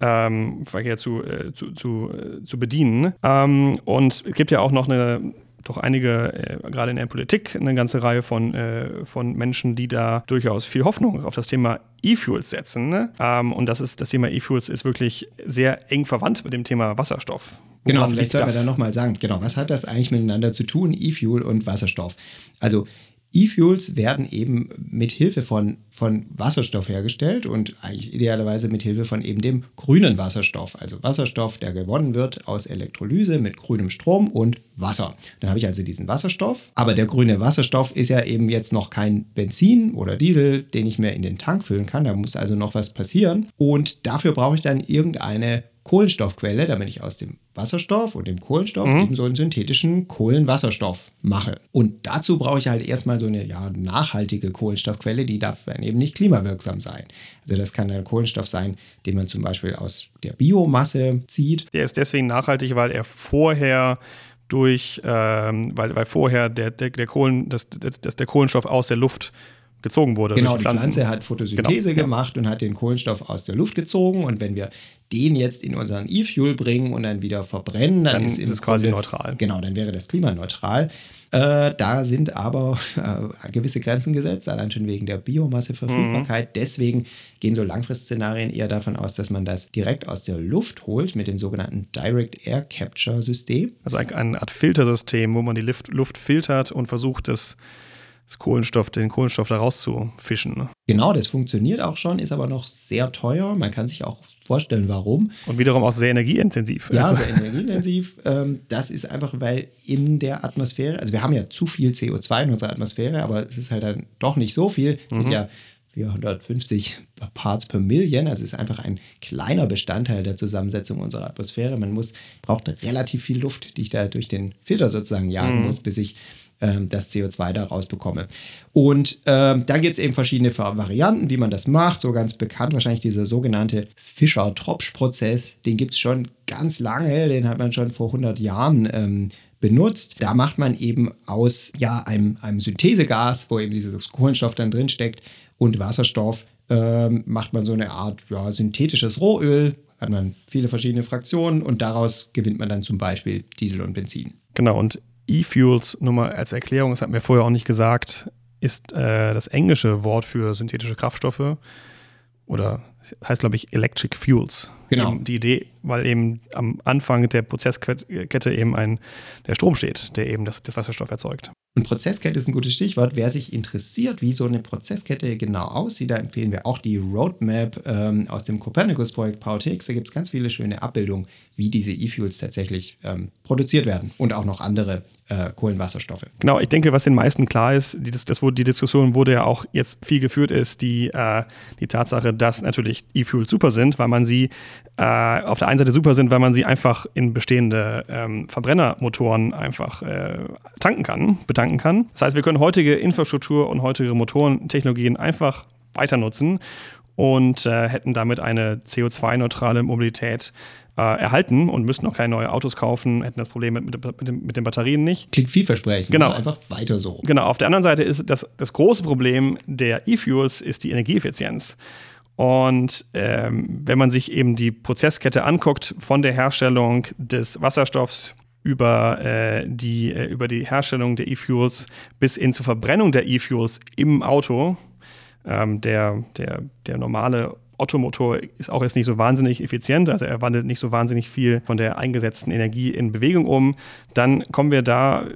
ähm, Verkehr zu, äh, zu, zu, äh, zu bedienen. Ähm, und es gibt ja auch noch eine doch einige, äh, gerade in der Politik, eine ganze Reihe von, äh, von Menschen, die da durchaus viel Hoffnung auf das Thema E-Fuels setzen. Ne? Ähm, und das ist das Thema E-Fuels ist wirklich sehr eng verwandt mit dem Thema Wasserstoff.
Genau, vielleicht sollten wir da nochmal sagen, genau, was hat das eigentlich miteinander zu tun, E-Fuel und Wasserstoff? Also E-Fuels werden eben mit Hilfe von, von Wasserstoff hergestellt und eigentlich idealerweise mit Hilfe von eben dem grünen Wasserstoff. Also Wasserstoff, der gewonnen wird aus Elektrolyse mit grünem Strom und Wasser. Dann habe ich also diesen Wasserstoff. Aber der grüne Wasserstoff ist ja eben jetzt noch kein Benzin oder Diesel, den ich mir in den Tank füllen kann. Da muss also noch was passieren. Und dafür brauche ich dann irgendeine Kohlenstoffquelle, damit ich aus dem Wasserstoff und dem Kohlenstoff mhm. eben so einen synthetischen Kohlenwasserstoff mache. Und dazu brauche ich halt erstmal so eine ja, nachhaltige Kohlenstoffquelle, die darf dann eben nicht klimawirksam sein. Also das kann ein Kohlenstoff sein, den man zum Beispiel aus der Biomasse zieht.
Der ist deswegen nachhaltig, weil er vorher durch, ähm, weil, weil vorher der, der, der, Kohlen, das, das, das der Kohlenstoff aus der Luft gezogen wurde.
Genau, die Pflanze hat Photosynthese genau, gemacht ja. und hat den Kohlenstoff aus der Luft gezogen. Und wenn wir den jetzt in unseren E-Fuel bringen und dann wieder verbrennen, dann,
dann ist, ist es quasi neutral.
Genau, dann wäre das klimaneutral. Äh, da sind aber äh, gewisse Grenzen gesetzt, allein schon wegen der Biomasseverfügbarkeit. Mhm. Deswegen gehen so Langfristszenarien eher davon aus, dass man das direkt aus der Luft holt mit dem sogenannten Direct Air Capture System.
Also eine Art Filtersystem, wo man die Luft, Luft filtert und versucht, das das Kohlenstoff, den Kohlenstoff da rauszufischen. Ne?
Genau, das funktioniert auch schon, ist aber noch sehr teuer. Man kann sich auch vorstellen, warum.
Und wiederum auch sehr energieintensiv.
Ja, also. sehr energieintensiv. Ähm, das ist einfach, weil in der Atmosphäre, also wir haben ja zu viel CO2 in unserer Atmosphäre, aber es ist halt dann doch nicht so viel. Es mhm. sind ja 450 Parts per Million. Also es ist einfach ein kleiner Bestandteil der Zusammensetzung unserer Atmosphäre. Man muss, braucht relativ viel Luft, die ich da durch den Filter sozusagen jagen mhm. muss, bis ich ähm, das CO2 da rausbekomme. Und ähm, dann gibt es eben verschiedene Varianten, wie man das macht. So ganz bekannt wahrscheinlich dieser sogenannte Fischer-Tropsch-Prozess. Den gibt es schon ganz lange, den hat man schon vor 100 Jahren ähm, benutzt. Da macht man eben aus ja, einem, einem Synthesegas, wo eben dieses Kohlenstoff dann drin steckt, und Wasserstoff, ähm, macht man so eine Art ja, synthetisches Rohöl, hat man viele verschiedene Fraktionen und daraus gewinnt man dann zum Beispiel Diesel und Benzin.
Genau, und E-Fuels, nur mal als Erklärung, das hat mir vorher auch nicht gesagt, ist äh, das englische Wort für synthetische Kraftstoffe oder heißt, glaube ich, Electric Fuels.
Genau.
Eben die Idee, weil eben am Anfang der Prozesskette eben ein, der Strom steht, der eben das, das Wasserstoff erzeugt.
Und Prozesskette ist ein gutes Stichwort. Wer sich interessiert, wie so eine Prozesskette genau aussieht, da empfehlen wir auch die Roadmap ähm, aus dem Copernicus-Projekt PowerTX. Da gibt es ganz viele schöne Abbildungen, wie diese E-Fuels tatsächlich ähm, produziert werden und auch noch andere äh, Kohlenwasserstoffe.
Genau, ich denke, was den meisten klar ist, die, das, das, die Diskussion wurde ja auch jetzt viel geführt, ist die, äh, die Tatsache, dass natürlich E-Fuels super sind, weil man sie äh, auf der einen Seite super sind, weil man sie einfach in bestehende ähm, Verbrennermotoren einfach äh, tanken kann, betanken kann. Das heißt, wir können heutige Infrastruktur und heutige Motorentechnologien einfach weiter nutzen und äh, hätten damit eine CO2-neutrale Mobilität äh, erhalten und müssten auch keine neuen Autos kaufen, hätten das Problem mit, mit, mit, mit den Batterien nicht.
Klingt vielversprechend.
Genau.
Einfach weiter so.
Genau. Auf der anderen Seite ist das, das große Problem der E-Fuels ist die Energieeffizienz. Und ähm, wenn man sich eben die Prozesskette anguckt, von der Herstellung des Wasserstoffs über, äh, die, äh, über die Herstellung der E-Fuels bis hin zur Verbrennung der E-Fuels im Auto, ähm, der, der, der normale Ottomotor ist auch jetzt nicht so wahnsinnig effizient, also er wandelt nicht so wahnsinnig viel von der eingesetzten Energie in Bewegung um, dann kommen wir da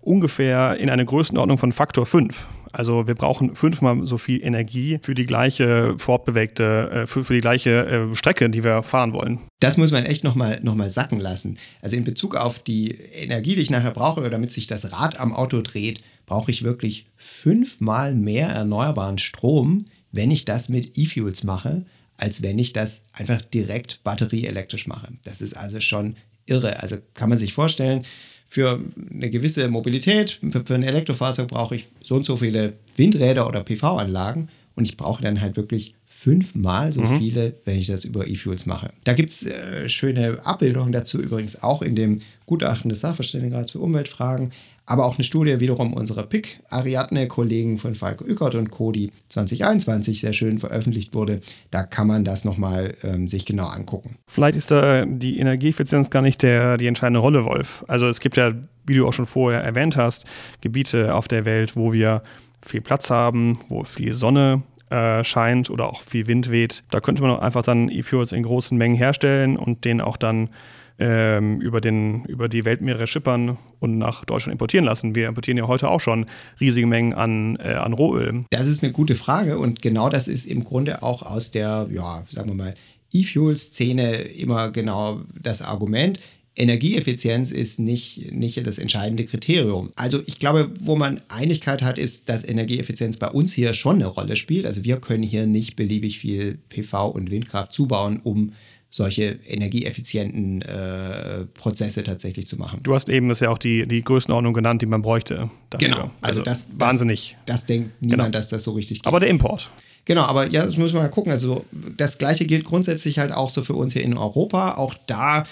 ungefähr in eine Größenordnung von Faktor 5. Also wir brauchen fünfmal so viel Energie für die gleiche fortbewegte, äh, für, für die gleiche äh, Strecke, die wir fahren wollen.
Das muss man echt nochmal noch mal sacken lassen. Also in Bezug auf die Energie, die ich nachher brauche, damit sich das Rad am Auto dreht, brauche ich wirklich fünfmal mehr erneuerbaren Strom, wenn ich das mit E-Fuels mache, als wenn ich das einfach direkt batterieelektrisch mache. Das ist also schon irre. Also kann man sich vorstellen, für eine gewisse Mobilität, für, für ein Elektrofahrzeug brauche ich so und so viele Windräder oder PV-Anlagen und ich brauche dann halt wirklich fünfmal so mhm. viele, wenn ich das über E-Fuels mache. Da gibt es äh, schöne Abbildungen dazu, übrigens auch in dem Gutachten des Sachverständigenrats für Umweltfragen aber auch eine Studie wiederum unserer PIC Ariadne-Kollegen von Falco Ückert und Co., die 2021 sehr schön veröffentlicht wurde. Da kann man das nochmal ähm, sich genau angucken.
Vielleicht ist da die Energieeffizienz gar nicht der, die entscheidende Rolle, Wolf. Also es gibt ja, wie du auch schon vorher erwähnt hast, Gebiete auf der Welt, wo wir viel Platz haben, wo viel Sonne äh, scheint oder auch viel Wind weht. Da könnte man auch einfach dann E-Fuels in großen Mengen herstellen und den auch dann ähm, über, den, über die Weltmeere schippern und nach Deutschland importieren lassen. Wir importieren ja heute auch schon riesige Mengen an, äh, an Rohöl.
Das ist eine gute Frage und genau das ist im Grunde auch aus der, ja, sagen wir mal, E-Fuel-Szene immer genau das Argument. Energieeffizienz ist nicht, nicht das entscheidende Kriterium. Also ich glaube, wo man Einigkeit hat, ist, dass Energieeffizienz bei uns hier schon eine Rolle spielt. Also wir können hier nicht beliebig viel PV und Windkraft zubauen, um solche energieeffizienten äh, Prozesse tatsächlich zu machen.
Du hast eben das ja auch die, die Größenordnung genannt, die man bräuchte.
Dafür. Genau, also, also das,
wahnsinnig.
Das, das denkt niemand, genau. dass das so richtig geht.
Aber der Import.
Genau, aber ja, das muss man mal gucken. Also das gleiche gilt grundsätzlich halt auch so für uns hier in Europa. Auch da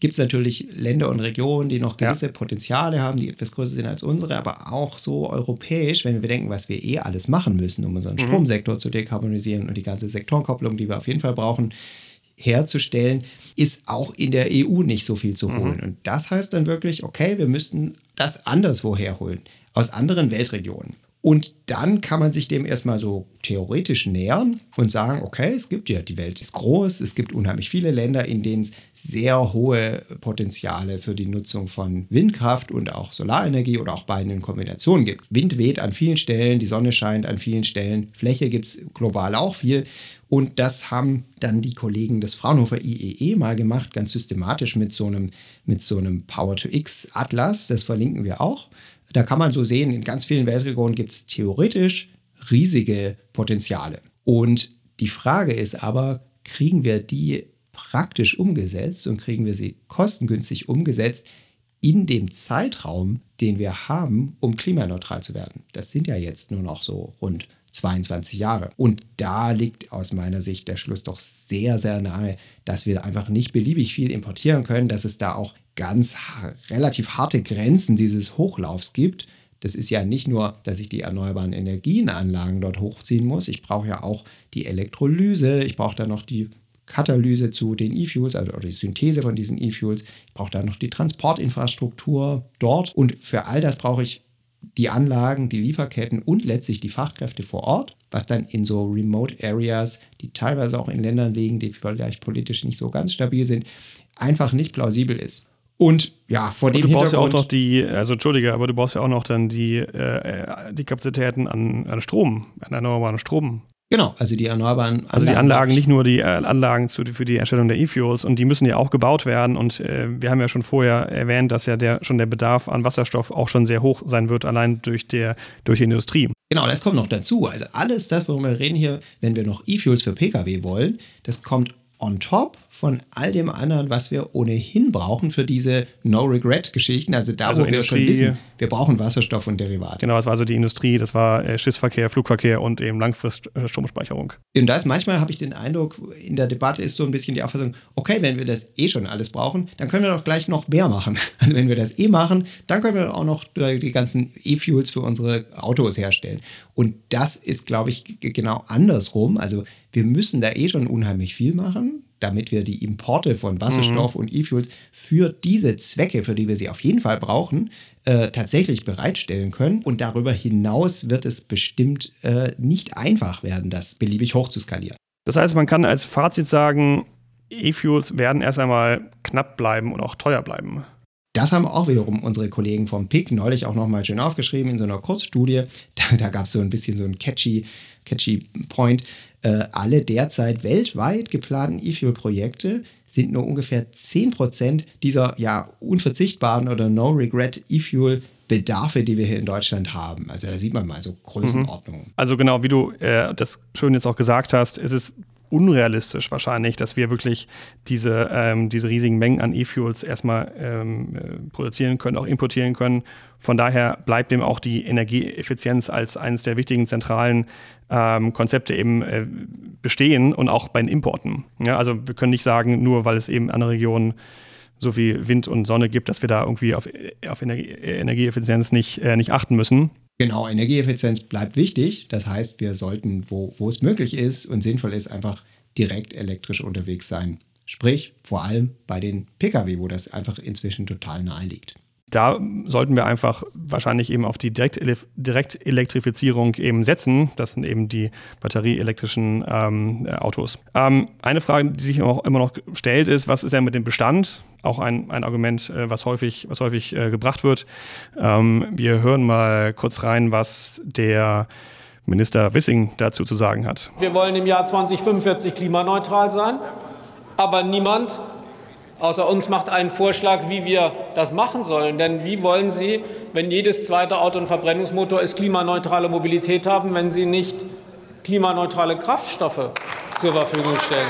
gibt es natürlich Länder und Regionen, die noch gewisse ja. Potenziale haben, die etwas größer sind als unsere, aber auch so europäisch, wenn wir denken, was wir eh alles machen müssen, um unseren mhm. Stromsektor zu dekarbonisieren und die ganze Sektorenkopplung, die wir auf jeden Fall brauchen, herzustellen, ist auch in der EU nicht so viel zu mhm. holen. Mhm. Und das heißt dann wirklich, okay, wir müssten das anderswo herholen, aus anderen Weltregionen. Und dann kann man sich dem erstmal so theoretisch nähern und sagen, okay, es gibt ja, die Welt ist groß, es gibt unheimlich viele Länder, in denen es sehr hohe Potenziale für die Nutzung von Windkraft und auch Solarenergie oder auch beiden in Kombination gibt. Wind weht an vielen Stellen, die Sonne scheint an vielen Stellen, Fläche gibt es global auch viel. Und das haben dann die Kollegen des Fraunhofer IEE e mal gemacht, ganz systematisch mit so einem, mit so einem Power-to-X-Atlas. Das verlinken wir auch. Da kann man so sehen, in ganz vielen Weltregionen gibt es theoretisch riesige Potenziale. Und die Frage ist aber, kriegen wir die praktisch umgesetzt und kriegen wir sie kostengünstig umgesetzt in dem Zeitraum, den wir haben, um klimaneutral zu werden? Das sind ja jetzt nur noch so rund 22 Jahre. Und da liegt aus meiner Sicht der Schluss doch sehr, sehr nahe, dass wir einfach nicht beliebig viel importieren können, dass es da auch ganz relativ harte Grenzen dieses Hochlaufs gibt. Das ist ja nicht nur, dass ich die erneuerbaren Energienanlagen dort hochziehen muss. Ich brauche ja auch die Elektrolyse. Ich brauche dann noch die Katalyse zu den E-Fuels, also die Synthese von diesen E-Fuels. Ich brauche dann noch die Transportinfrastruktur dort. Und für all das brauche ich die Anlagen, die Lieferketten und letztlich die Fachkräfte vor Ort, was dann in so Remote Areas, die teilweise auch in Ländern liegen, die vielleicht politisch nicht so ganz stabil sind, einfach nicht plausibel ist. Und ja, vor dem
und du brauchst
Hintergrund.
ja auch noch die, also entschuldige, aber du brauchst ja auch noch dann die, äh, die Kapazitäten an, an Strom, an erneuerbaren Strom.
Genau, also die erneuerbaren Anlagen.
Also die Anlagen, nicht nur die äh, Anlagen zu, für die Erstellung der E-Fuels und die müssen ja auch gebaut werden. Und äh, wir haben ja schon vorher erwähnt, dass ja der, schon der Bedarf an Wasserstoff auch schon sehr hoch sein wird, allein durch, der, durch die Industrie.
Genau, das kommt noch dazu. Also alles das, worüber wir reden hier, wenn wir noch E-Fuels für Pkw wollen, das kommt on top von all dem anderen, was wir ohnehin brauchen für diese No-Regret-Geschichten. Also da,
Also
wo wir
Industrie-
schon wissen, wir brauchen Wasserstoff und Derivate.
Genau, das war also die Industrie, das war äh, Schiffsverkehr, Flugverkehr und eben Langfrist-Stromspeicherung.
Und da ist manchmal, habe ich den Eindruck, in der Debatte ist so ein bisschen die Auffassung, okay, wenn wir das eh schon alles brauchen, dann können wir doch gleich noch mehr machen. Also wenn wir das eh machen, dann können wir auch noch die ganzen E-Fuels für unsere Autos herstellen. Und das ist, glaube ich, genau andersrum. Also wir müssen da eh schon unheimlich viel machen, damit wir die Importe von Wasserstoff und E-Fuels für diese Zwecke, für die wir sie auf jeden Fall brauchen, äh, tatsächlich bereitstellen können. Und darüber hinaus wird es bestimmt äh, nicht einfach werden, das beliebig hoch zu skalieren.
Das heißt, man kann als Fazit sagen, E-Fuels werden erst einmal knapp bleiben und auch teuer bleiben.
Das haben auch wiederum unsere Kollegen vom PIC neulich auch nochmal schön aufgeschrieben in so einer Kurzstudie. Da, da gab es so ein bisschen so ein catchy, catchy Point. Äh, alle derzeit weltweit geplanten E-Fuel-Projekte sind nur ungefähr 10% dieser ja unverzichtbaren oder No-Regret E-Fuel-Bedarfe, die wir hier in Deutschland haben. Also da sieht man mal so Größenordnungen.
Also genau, wie du äh, das schön jetzt auch gesagt hast, ist es unrealistisch wahrscheinlich, dass wir wirklich diese, ähm, diese riesigen Mengen an E-Fuels erstmal ähm, äh, produzieren können, auch importieren können. Von daher bleibt eben auch die Energieeffizienz als eines der wichtigen zentralen ähm, Konzepte eben äh, bestehen und auch bei den Importen. Ja, also wir können nicht sagen, nur weil es eben in anderen Regionen so viel Wind und Sonne gibt, dass wir da irgendwie auf, auf Energie, Energieeffizienz nicht, äh, nicht achten müssen.
Genau, Energieeffizienz bleibt wichtig. Das heißt, wir sollten, wo, wo es möglich ist und sinnvoll ist, einfach direkt elektrisch unterwegs sein. Sprich, vor allem bei den Pkw, wo das einfach inzwischen total nahe liegt.
Da sollten wir einfach wahrscheinlich eben auf die Direktele- Direktelektrifizierung eben setzen. Das sind eben die batterieelektrischen ähm, äh, Autos. Ähm, eine Frage, die sich auch immer noch stellt, ist, was ist denn mit dem Bestand? Auch ein, ein Argument, äh, was häufig, was häufig äh, gebracht wird. Ähm, wir hören mal kurz rein, was der Minister Wissing dazu zu sagen hat.
Wir wollen im Jahr 2045 klimaneutral sein, aber niemand außer uns macht einen Vorschlag, wie wir das machen sollen. Denn wie wollen Sie, wenn jedes zweite Auto ein Verbrennungsmotor ist, klimaneutrale Mobilität haben, wenn Sie nicht klimaneutrale Kraftstoffe zur Verfügung stellen?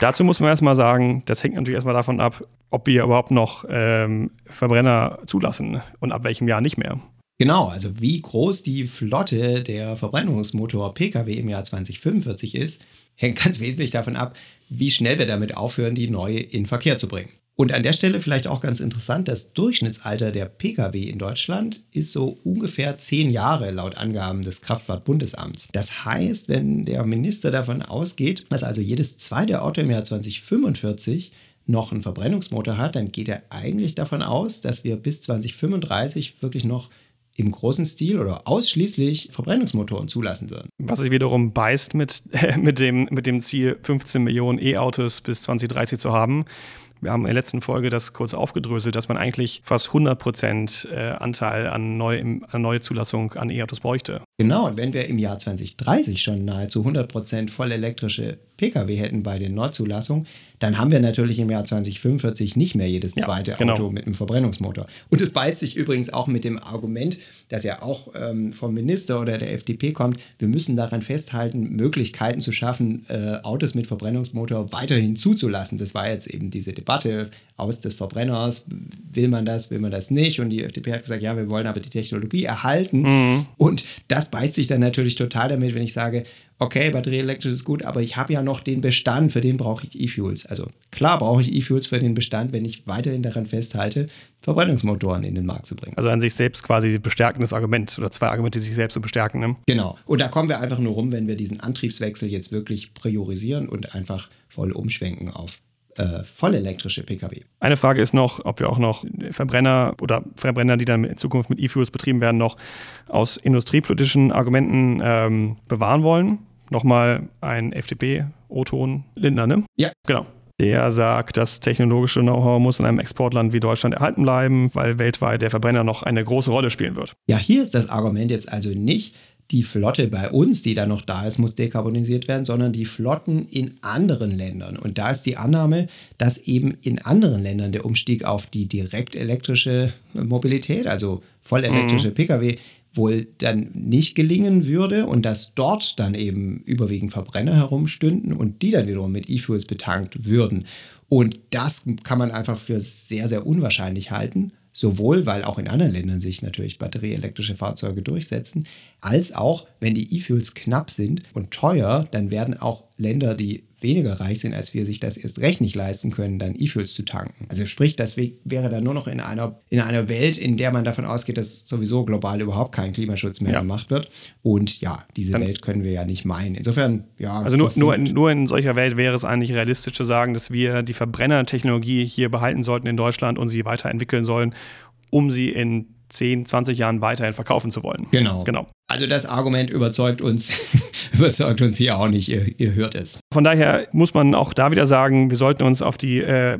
Dazu muss man erstmal sagen, das hängt natürlich erstmal davon ab, ob wir überhaupt noch ähm, Verbrenner zulassen und ab welchem Jahr nicht mehr.
Genau, also wie groß die Flotte der Verbrennungsmotor Pkw im Jahr 2045 ist, hängt ganz wesentlich davon ab, wie schnell wir damit aufhören, die neue in Verkehr zu bringen. Und an der Stelle vielleicht auch ganz interessant, das Durchschnittsalter der Pkw in Deutschland ist so ungefähr zehn Jahre laut Angaben des Kraftfahrtbundesamts. Das heißt, wenn der Minister davon ausgeht, dass also jedes zweite Auto im Jahr 2045 noch einen Verbrennungsmotor hat, dann geht er eigentlich davon aus, dass wir bis 2035 wirklich noch im großen Stil oder ausschließlich Verbrennungsmotoren zulassen würden.
Was sich wiederum beißt mit, mit, dem, mit dem Ziel, 15 Millionen E-Autos bis 2030 zu haben. Wir haben in der letzten Folge das kurz aufgedröselt, dass man eigentlich fast 100 Prozent äh, Anteil an, neu, an neue Zulassung an E-Autos bräuchte.
Genau, und wenn wir im Jahr 2030 schon nahezu 100 Prozent vollelektrische Pkw hätten bei den Neuzulassungen, dann haben wir natürlich im Jahr 2045 nicht mehr jedes
Ja,
zweite
genau.
Auto mit einem Verbrennungsmotor. Und es beißt sich übrigens auch mit dem Argument, das ja auch ähm, vom Minister oder der FDP kommt, wir müssen daran festhalten, Möglichkeiten zu schaffen, äh, Autos mit Verbrennungsmotor weiterhin zuzulassen. Das war jetzt eben diese Debatte aus des Verbrenners. Will man das, will man das nicht? Und die FDP hat gesagt, ja, wir wollen aber die Technologie erhalten. Und das beißt sich dann natürlich total damit, wenn ich sage, okay, batterieelektrisch ist gut, aber ich habe ja noch den Bestand, für den brauche ich E-Fuels. Also klar brauche ich E-Fuels für den Bestand, wenn ich weiterhin daran festhalte, Verbrennungsmotoren in den Markt zu bringen.
Also an sich selbst quasi bestärkendes Argument oder zwei Argumente, die sich selbst so bestärken. Ne?
Genau. Und da kommen wir einfach nur rum, wenn wir diesen Antriebswechsel jetzt wirklich priorisieren und einfach voll umschwenken auf äh, vollelektrische Pkw.
Eine Frage ist noch, ob wir auch noch Verbrenner oder Verbrenner, die dann in Zukunft mit E-Fuels betrieben werden, noch aus industriepolitischen Argumenten ähm, bewahren wollen. Nochmal ein FDP-O-Ton Lindner, ne?
Ja.
Genau. Der sagt, das technologische Know-how muss in einem Exportland wie Deutschland erhalten bleiben, weil weltweit der Verbrenner noch eine große Rolle spielen wird.
Ja, hier ist das Argument jetzt also nicht, die Flotte bei uns, die da noch da ist, muss dekarbonisiert werden, sondern die Flotten in anderen Ländern. Und da ist die Annahme, dass eben in anderen Ländern der Umstieg auf die direkt elektrische Mobilität, also vollelektrische mhm. Pkw, wohl dann nicht gelingen würde und dass dort dann eben überwiegend Verbrenner herumstünden und die dann wiederum mit E-Fuels betankt würden. Und das kann man einfach für sehr, sehr unwahrscheinlich halten. Sowohl, weil auch in anderen Ländern sich natürlich batterieelektrische Fahrzeuge durchsetzen, als auch, wenn die E-Fuels knapp sind und teuer, dann werden auch Länder, die weniger reich sind als wir, sich das erst recht nicht leisten können, dann E-Fuels zu tanken. Also sprich, das wäre dann nur noch in einer, in einer Welt, in der man davon ausgeht, dass sowieso global überhaupt kein Klimaschutz mehr ja. gemacht wird. Und ja, diese dann, Welt können wir ja nicht meinen. Insofern, ja.
Also nur, nur, in, nur in solcher Welt wäre es eigentlich realistisch zu sagen, dass wir die Verbrennertechnologie hier behalten sollten in Deutschland und sie weiterentwickeln sollen, um sie in 10, 20 Jahren weiterhin verkaufen zu wollen.
Genau. genau. Also das Argument überzeugt uns, überzeugt uns hier auch nicht, ihr, ihr, hört es.
Von daher muss man auch da wieder sagen, wir sollten uns auf die, äh,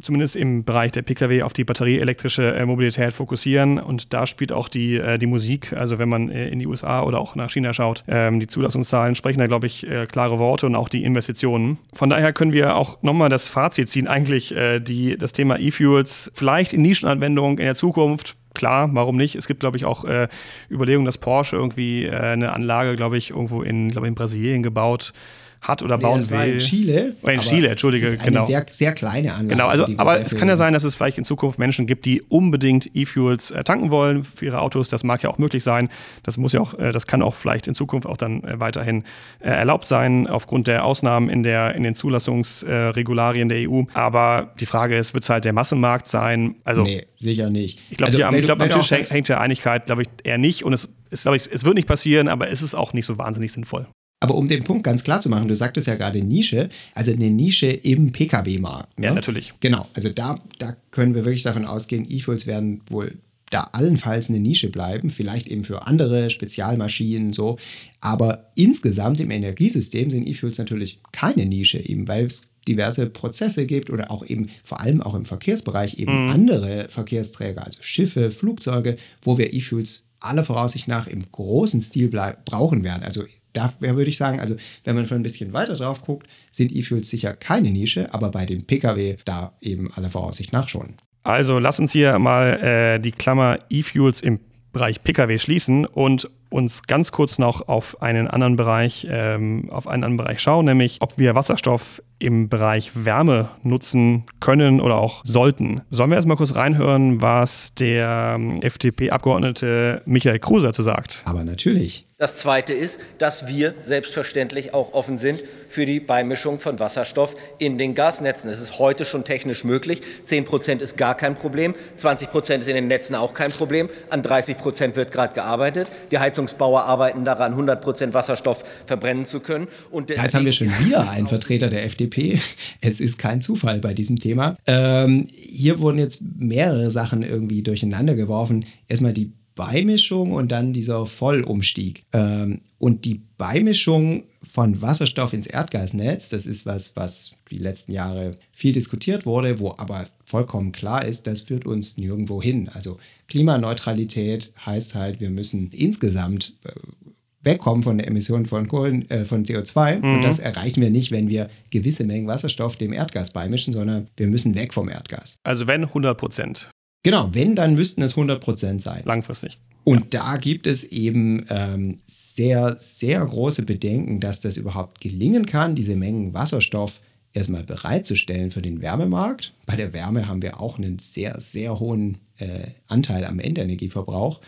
zumindest im Bereich der Pkw, auf die batterieelektrische äh, Mobilität fokussieren. Und da spielt auch die, äh, die Musik, also wenn man äh, in die USA oder auch nach China schaut, ähm, die Zulassungszahlen sprechen da, glaube ich, äh, klare Worte und auch die Investitionen. Von daher können wir auch nochmal das Fazit ziehen, eigentlich äh, die, das Thema E-Fuels vielleicht in Nischenanwendungen in der Zukunft klar, warum nicht? Es gibt, glaube ich, auch äh, Überlegungen, dass Porsche irgendwie äh, eine Anlage, glaube ich, irgendwo in, glaube in Brasilien gebaut hat oder bauen nee, das will. War
in Chile.
Oder in Chile, Entschuldige,
ist
eine genau.
Sehr, sehr kleine Anlage.
Genau, also, aber es kann ja sein, dass es vielleicht in Zukunft Menschen gibt, die unbedingt E-Fuels äh, tanken wollen für ihre Autos. Das mag ja auch möglich sein. Das muss ja auch, äh, das kann auch vielleicht in Zukunft auch dann äh, weiterhin äh, erlaubt sein, aufgrund der Ausnahmen in, der, in den Zulassungsregularien der EU. Aber die Frage ist, wird es halt der Massenmarkt sein? Also,
nee, sicher nicht.
Ich glaube, also, glaub, am Tisch hängt der Einigkeit, glaube ich, eher nicht. Und es, glaube ich, es wird nicht passieren, aber es ist auch nicht so wahnsinnig sinnvoll.
Aber um den Punkt ganz klar zu machen, du sagtest ja gerade Nische, also eine Nische im Pkw-Markt.
Ne? Ja, natürlich.
Genau, also da, da können wir wirklich davon ausgehen, E-Fuels werden wohl da allenfalls eine Nische bleiben, vielleicht eben für andere Spezialmaschinen so. Aber insgesamt im Energiesystem sind E-Fuels natürlich keine Nische, eben weil es diverse Prozesse gibt oder auch eben vor allem auch im Verkehrsbereich eben mhm. andere Verkehrsträger, also Schiffe, Flugzeuge, wo wir E-Fuels aller Voraussicht nach im großen Stil brauchen werden. Also da würde ich sagen, also wenn man schon ein bisschen weiter drauf guckt, sind E-Fuels sicher keine Nische, aber bei dem Pkw da eben aller Voraussicht nach schon.
Also lass uns hier mal äh, die Klammer E-Fuels im Bereich Pkw schließen und uns ganz kurz noch auf einen anderen Bereich, ähm, auf einen anderen Bereich schauen, nämlich ob wir Wasserstoff im Bereich Wärme nutzen können oder auch sollten. Sollen wir erstmal kurz reinhören, was der ähm, FDP-Abgeordnete Michael Kruse dazu sagt?
Aber natürlich.
Das Zweite ist, dass wir selbstverständlich auch offen sind für die Beimischung von Wasserstoff in den Gasnetzen. Es ist heute schon technisch möglich. 10 Prozent ist gar kein Problem. 20 Prozent ist in den Netzen auch kein Problem. An 30 Prozent wird gerade gearbeitet. Die Heizungsbauer arbeiten daran, 100 Prozent Wasserstoff verbrennen zu können.
Und Jetzt haben wir schon wieder einen Vertreter der FDP. Es ist kein Zufall bei diesem Thema. Ähm, hier wurden jetzt mehrere Sachen irgendwie durcheinander geworfen. Erstmal die Beimischung und dann dieser Vollumstieg. Ähm, und die Beimischung von Wasserstoff ins Erdgasnetz, das ist was, was die letzten Jahre viel diskutiert wurde, wo aber vollkommen klar ist, das führt uns nirgendwo hin. Also Klimaneutralität heißt halt, wir müssen insgesamt äh, wegkommen von der Emission von Kohlen, äh, von CO2. Mhm. Und das erreichen wir nicht, wenn wir gewisse Mengen Wasserstoff dem Erdgas beimischen, sondern wir müssen weg vom Erdgas.
Also wenn 100 Prozent.
Genau, wenn, dann müssten es 100 Prozent sein.
Langfristig.
Und ja. da gibt es eben ähm, sehr, sehr große Bedenken, dass das überhaupt gelingen kann, diese Mengen Wasserstoff erstmal bereitzustellen für den Wärmemarkt. Bei der Wärme haben wir auch einen sehr, sehr hohen äh, Anteil am Endenergieverbrauch.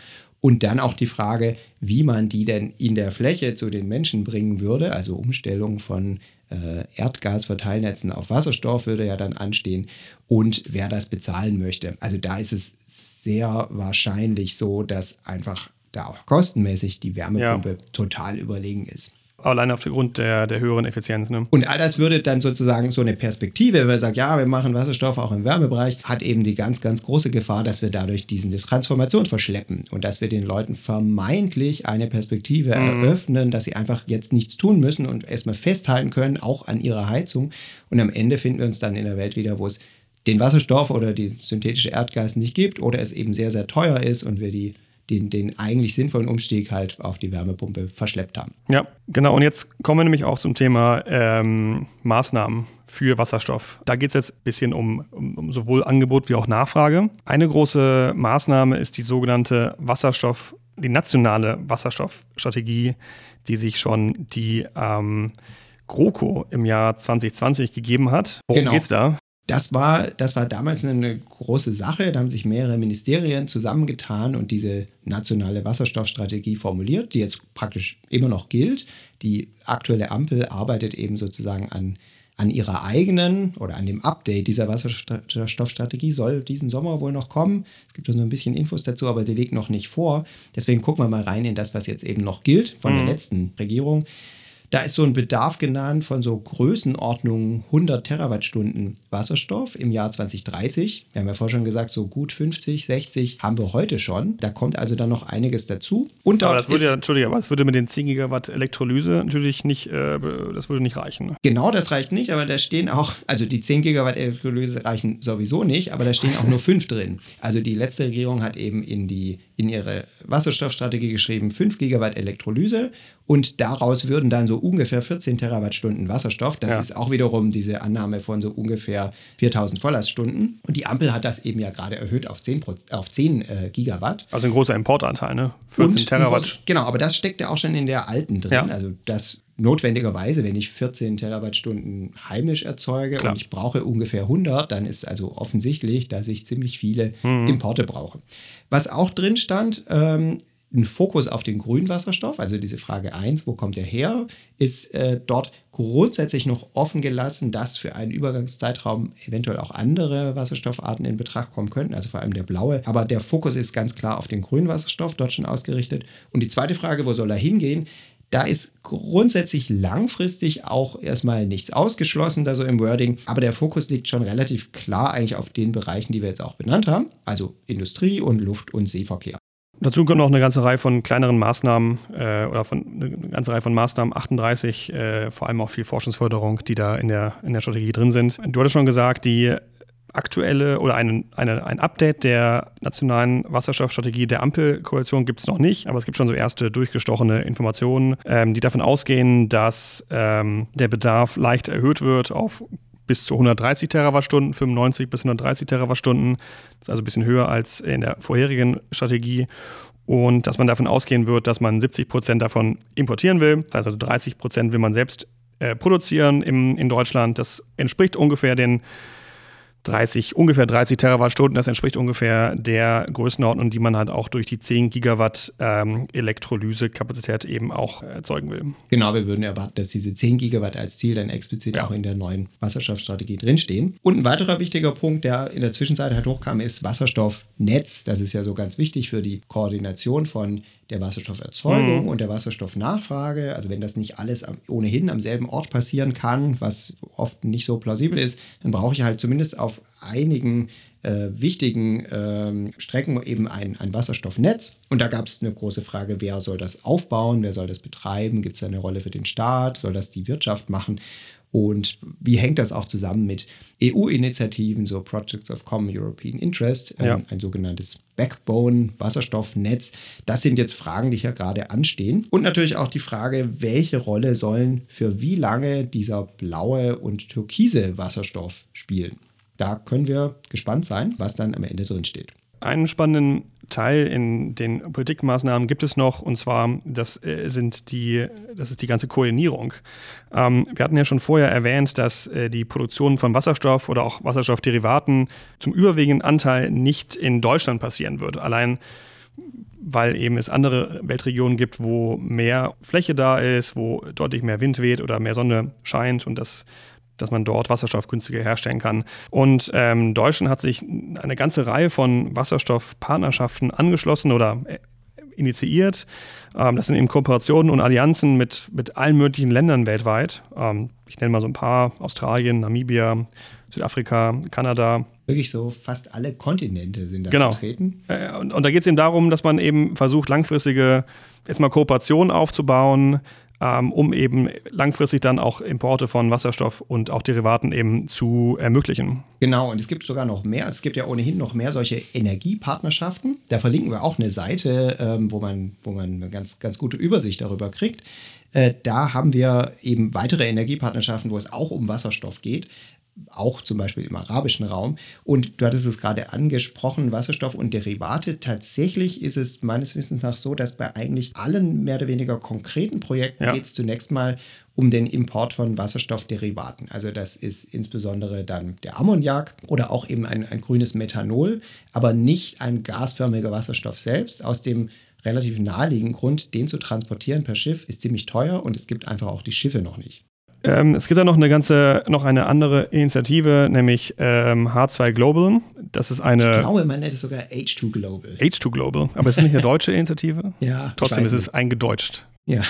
Und dann auch die Frage, wie man die denn in der Fläche zu den Menschen bringen würde. Also Umstellung von äh, Erdgasverteilnetzen auf Wasserstoff würde ja dann anstehen. Und wer das bezahlen möchte. Also da ist es sehr wahrscheinlich so, dass einfach da auch kostenmäßig die Wärmepumpe ja. total überlegen ist.
Allein aufgrund der, der höheren Effizienz. Ne?
Und all das würde dann sozusagen so eine Perspektive, wenn man sagt, ja, wir machen Wasserstoff auch im Wärmebereich, hat eben die ganz, ganz große Gefahr, dass wir dadurch diese Transformation verschleppen und dass wir den Leuten vermeintlich eine Perspektive mhm. eröffnen, dass sie einfach jetzt nichts tun müssen und erstmal festhalten können, auch an ihrer Heizung. Und am Ende finden wir uns dann in der Welt wieder, wo es den Wasserstoff oder die synthetische Erdgas nicht gibt oder es eben sehr, sehr teuer ist und wir die den, den eigentlich sinnvollen Umstieg halt auf die Wärmepumpe verschleppt haben.
Ja, genau. Und jetzt kommen wir nämlich auch zum Thema ähm, Maßnahmen für Wasserstoff. Da geht es jetzt ein bisschen um, um, um, sowohl Angebot wie auch Nachfrage. Eine große Maßnahme ist die sogenannte Wasserstoff, die nationale Wasserstoffstrategie, die sich schon die ähm, GroKo im Jahr 2020 gegeben hat. Worum genau. es da?
Das war, das war damals eine große Sache. Da haben sich mehrere Ministerien zusammengetan und diese nationale Wasserstoffstrategie formuliert, die jetzt praktisch immer noch gilt. Die aktuelle Ampel arbeitet eben sozusagen an, an ihrer eigenen oder an dem Update dieser Wasserstoffstrategie, soll diesen Sommer wohl noch kommen. Es gibt so ein bisschen Infos dazu, aber die liegt noch nicht vor. Deswegen gucken wir mal rein in das, was jetzt eben noch gilt von mhm. der letzten Regierung. Da ist so ein Bedarf genannt von so Größenordnungen 100 Terawattstunden Wasserstoff im Jahr 2030. Wir haben ja vorher schon gesagt, so gut 50, 60 haben wir heute schon. Da kommt also dann noch einiges dazu.
Und aber das würde ja, Entschuldige, aber das würde mit den 10 Gigawatt Elektrolyse natürlich nicht, äh, das würde nicht reichen. Ne?
Genau, das reicht nicht, aber da stehen auch, also die 10 Gigawatt Elektrolyse reichen sowieso nicht, aber da stehen auch nur 5 drin. Also die letzte Regierung hat eben in die in ihre Wasserstoffstrategie geschrieben, 5 Gigawatt Elektrolyse und daraus würden dann so ungefähr 14 Terawattstunden Wasserstoff. Das ja. ist auch wiederum diese Annahme von so ungefähr 4000 Volllaststunden. Und die Ampel hat das eben ja gerade erhöht auf 10, auf 10 äh, Gigawatt.
Also ein großer Importanteil, ne? 14 und Terawatt.
genau, aber das steckt ja auch schon in der alten drin. Ja. Also das notwendigerweise, wenn ich 14 Terawattstunden heimisch erzeuge Klar. und ich brauche ungefähr 100, dann ist also offensichtlich, dass ich ziemlich viele mhm. Importe brauche. Was auch drin stand, ähm, ein Fokus auf den grünen Wasserstoff, also diese Frage 1, wo kommt er her, ist äh, dort grundsätzlich noch offen gelassen, dass für einen Übergangszeitraum eventuell auch andere Wasserstoffarten in Betracht kommen könnten, also vor allem der blaue. Aber der Fokus ist ganz klar auf den grünen Wasserstoff dort schon ausgerichtet. Und die zweite Frage, wo soll er hingehen? Da ist grundsätzlich langfristig auch erstmal nichts ausgeschlossen, da so im Wording, aber der Fokus liegt schon relativ klar eigentlich auf den Bereichen, die wir jetzt auch benannt haben, also Industrie und Luft- und Seeverkehr.
Dazu kommt noch eine ganze Reihe von kleineren Maßnahmen äh, oder von eine ganze Reihe von Maßnahmen, 38, äh, vor allem auch viel Forschungsförderung, die da in der, in der Strategie drin sind. Du hattest schon gesagt, die aktuelle oder ein, eine, ein Update der nationalen Wasserstoffstrategie der Ampelkoalition gibt es noch nicht, aber es gibt schon so erste durchgestochene Informationen, ähm, die davon ausgehen, dass ähm, der Bedarf leicht erhöht wird auf bis zu 130 Terawattstunden, 95 bis 130 Terawattstunden. Das ist also ein bisschen höher als in der vorherigen Strategie. Und dass man davon ausgehen wird, dass man 70 Prozent davon importieren will. Das heißt also 30 Prozent will man selbst äh, produzieren im, in Deutschland. Das entspricht ungefähr den 30, ungefähr 30 Terawattstunden. Das entspricht ungefähr der Größenordnung, die man halt auch durch die 10 Gigawatt ähm, Elektrolysekapazität eben auch erzeugen will.
Genau, wir würden erwarten, dass diese 10 Gigawatt als Ziel dann explizit ja. auch in der neuen Wasserstoffstrategie drinstehen. Und ein weiterer wichtiger Punkt, der in der Zwischenzeit halt hochkam, ist Wasserstoffnetz. Das ist ja so ganz wichtig für die Koordination von der Wasserstofferzeugung mhm. und der Wasserstoffnachfrage. Also wenn das nicht alles ohnehin am selben Ort passieren kann, was oft nicht so plausibel ist, dann brauche ich halt zumindest auf einigen äh, wichtigen äh, Strecken eben ein, ein Wasserstoffnetz. Und da gab es eine große Frage, wer soll das aufbauen, wer soll das betreiben, gibt es eine Rolle für den Staat, soll das die Wirtschaft machen? Und wie hängt das auch zusammen mit EU-Initiativen, so Projects of Common European Interest, ähm, ja. ein sogenanntes Backbone-Wasserstoffnetz? Das sind jetzt Fragen, die hier gerade anstehen. Und natürlich auch die Frage, welche Rolle sollen für wie lange dieser blaue und türkise Wasserstoff spielen? Da können wir gespannt sein, was dann am Ende drin steht.
Einen spannenden Teil in den Politikmaßnahmen gibt es noch, und zwar das äh, sind die, das ist die ganze Koordinierung. Ähm, wir hatten ja schon vorher erwähnt, dass äh, die Produktion von Wasserstoff oder auch Wasserstoffderivaten zum überwiegenden Anteil nicht in Deutschland passieren wird. Allein weil eben es andere Weltregionen gibt, wo mehr Fläche da ist, wo deutlich mehr Wind weht oder mehr Sonne scheint und das dass man dort Wasserstoff günstiger herstellen kann. Und ähm, Deutschland hat sich eine ganze Reihe von Wasserstoffpartnerschaften angeschlossen oder äh, initiiert. Ähm, das sind eben Kooperationen und Allianzen mit, mit allen möglichen Ländern weltweit. Ähm, ich nenne mal so ein paar: Australien, Namibia, Südafrika, Kanada.
Wirklich so fast alle Kontinente sind da
genau.
vertreten.
Äh, und, und da geht es eben darum, dass man eben versucht, langfristige erstmal Kooperationen aufzubauen, ähm, um eben langfristig dann auch Importe von Wasserstoff und auch Derivaten eben zu ermöglichen.
Genau, und es gibt sogar noch mehr. Es gibt ja ohnehin noch mehr solche Energiepartnerschaften. Da verlinken wir auch eine Seite, ähm, wo, man, wo man eine ganz, ganz gute Übersicht darüber kriegt. Äh, da haben wir eben weitere Energiepartnerschaften, wo es auch um Wasserstoff geht auch zum Beispiel im arabischen Raum. Und du hattest es gerade angesprochen, Wasserstoff und Derivate. Tatsächlich ist es meines Wissens nach so, dass bei eigentlich allen mehr oder weniger konkreten Projekten ja. geht es zunächst mal um den Import von Wasserstoffderivaten. Also das ist insbesondere dann der Ammoniak oder auch eben ein, ein grünes Methanol, aber nicht ein gasförmiger Wasserstoff selbst. Aus dem relativ naheliegenden Grund, den zu transportieren per Schiff, ist ziemlich teuer und es gibt einfach auch die Schiffe noch nicht.
Ähm, es gibt da noch eine ganze, noch eine andere Initiative, nämlich ähm, H2 Global. Das ist eine.
Ich glaube, man nennt es sogar H2 Global.
H2 Global. Aber es ist nicht eine deutsche Initiative.
ja.
Trotzdem ist es eingedeutscht.
Ja.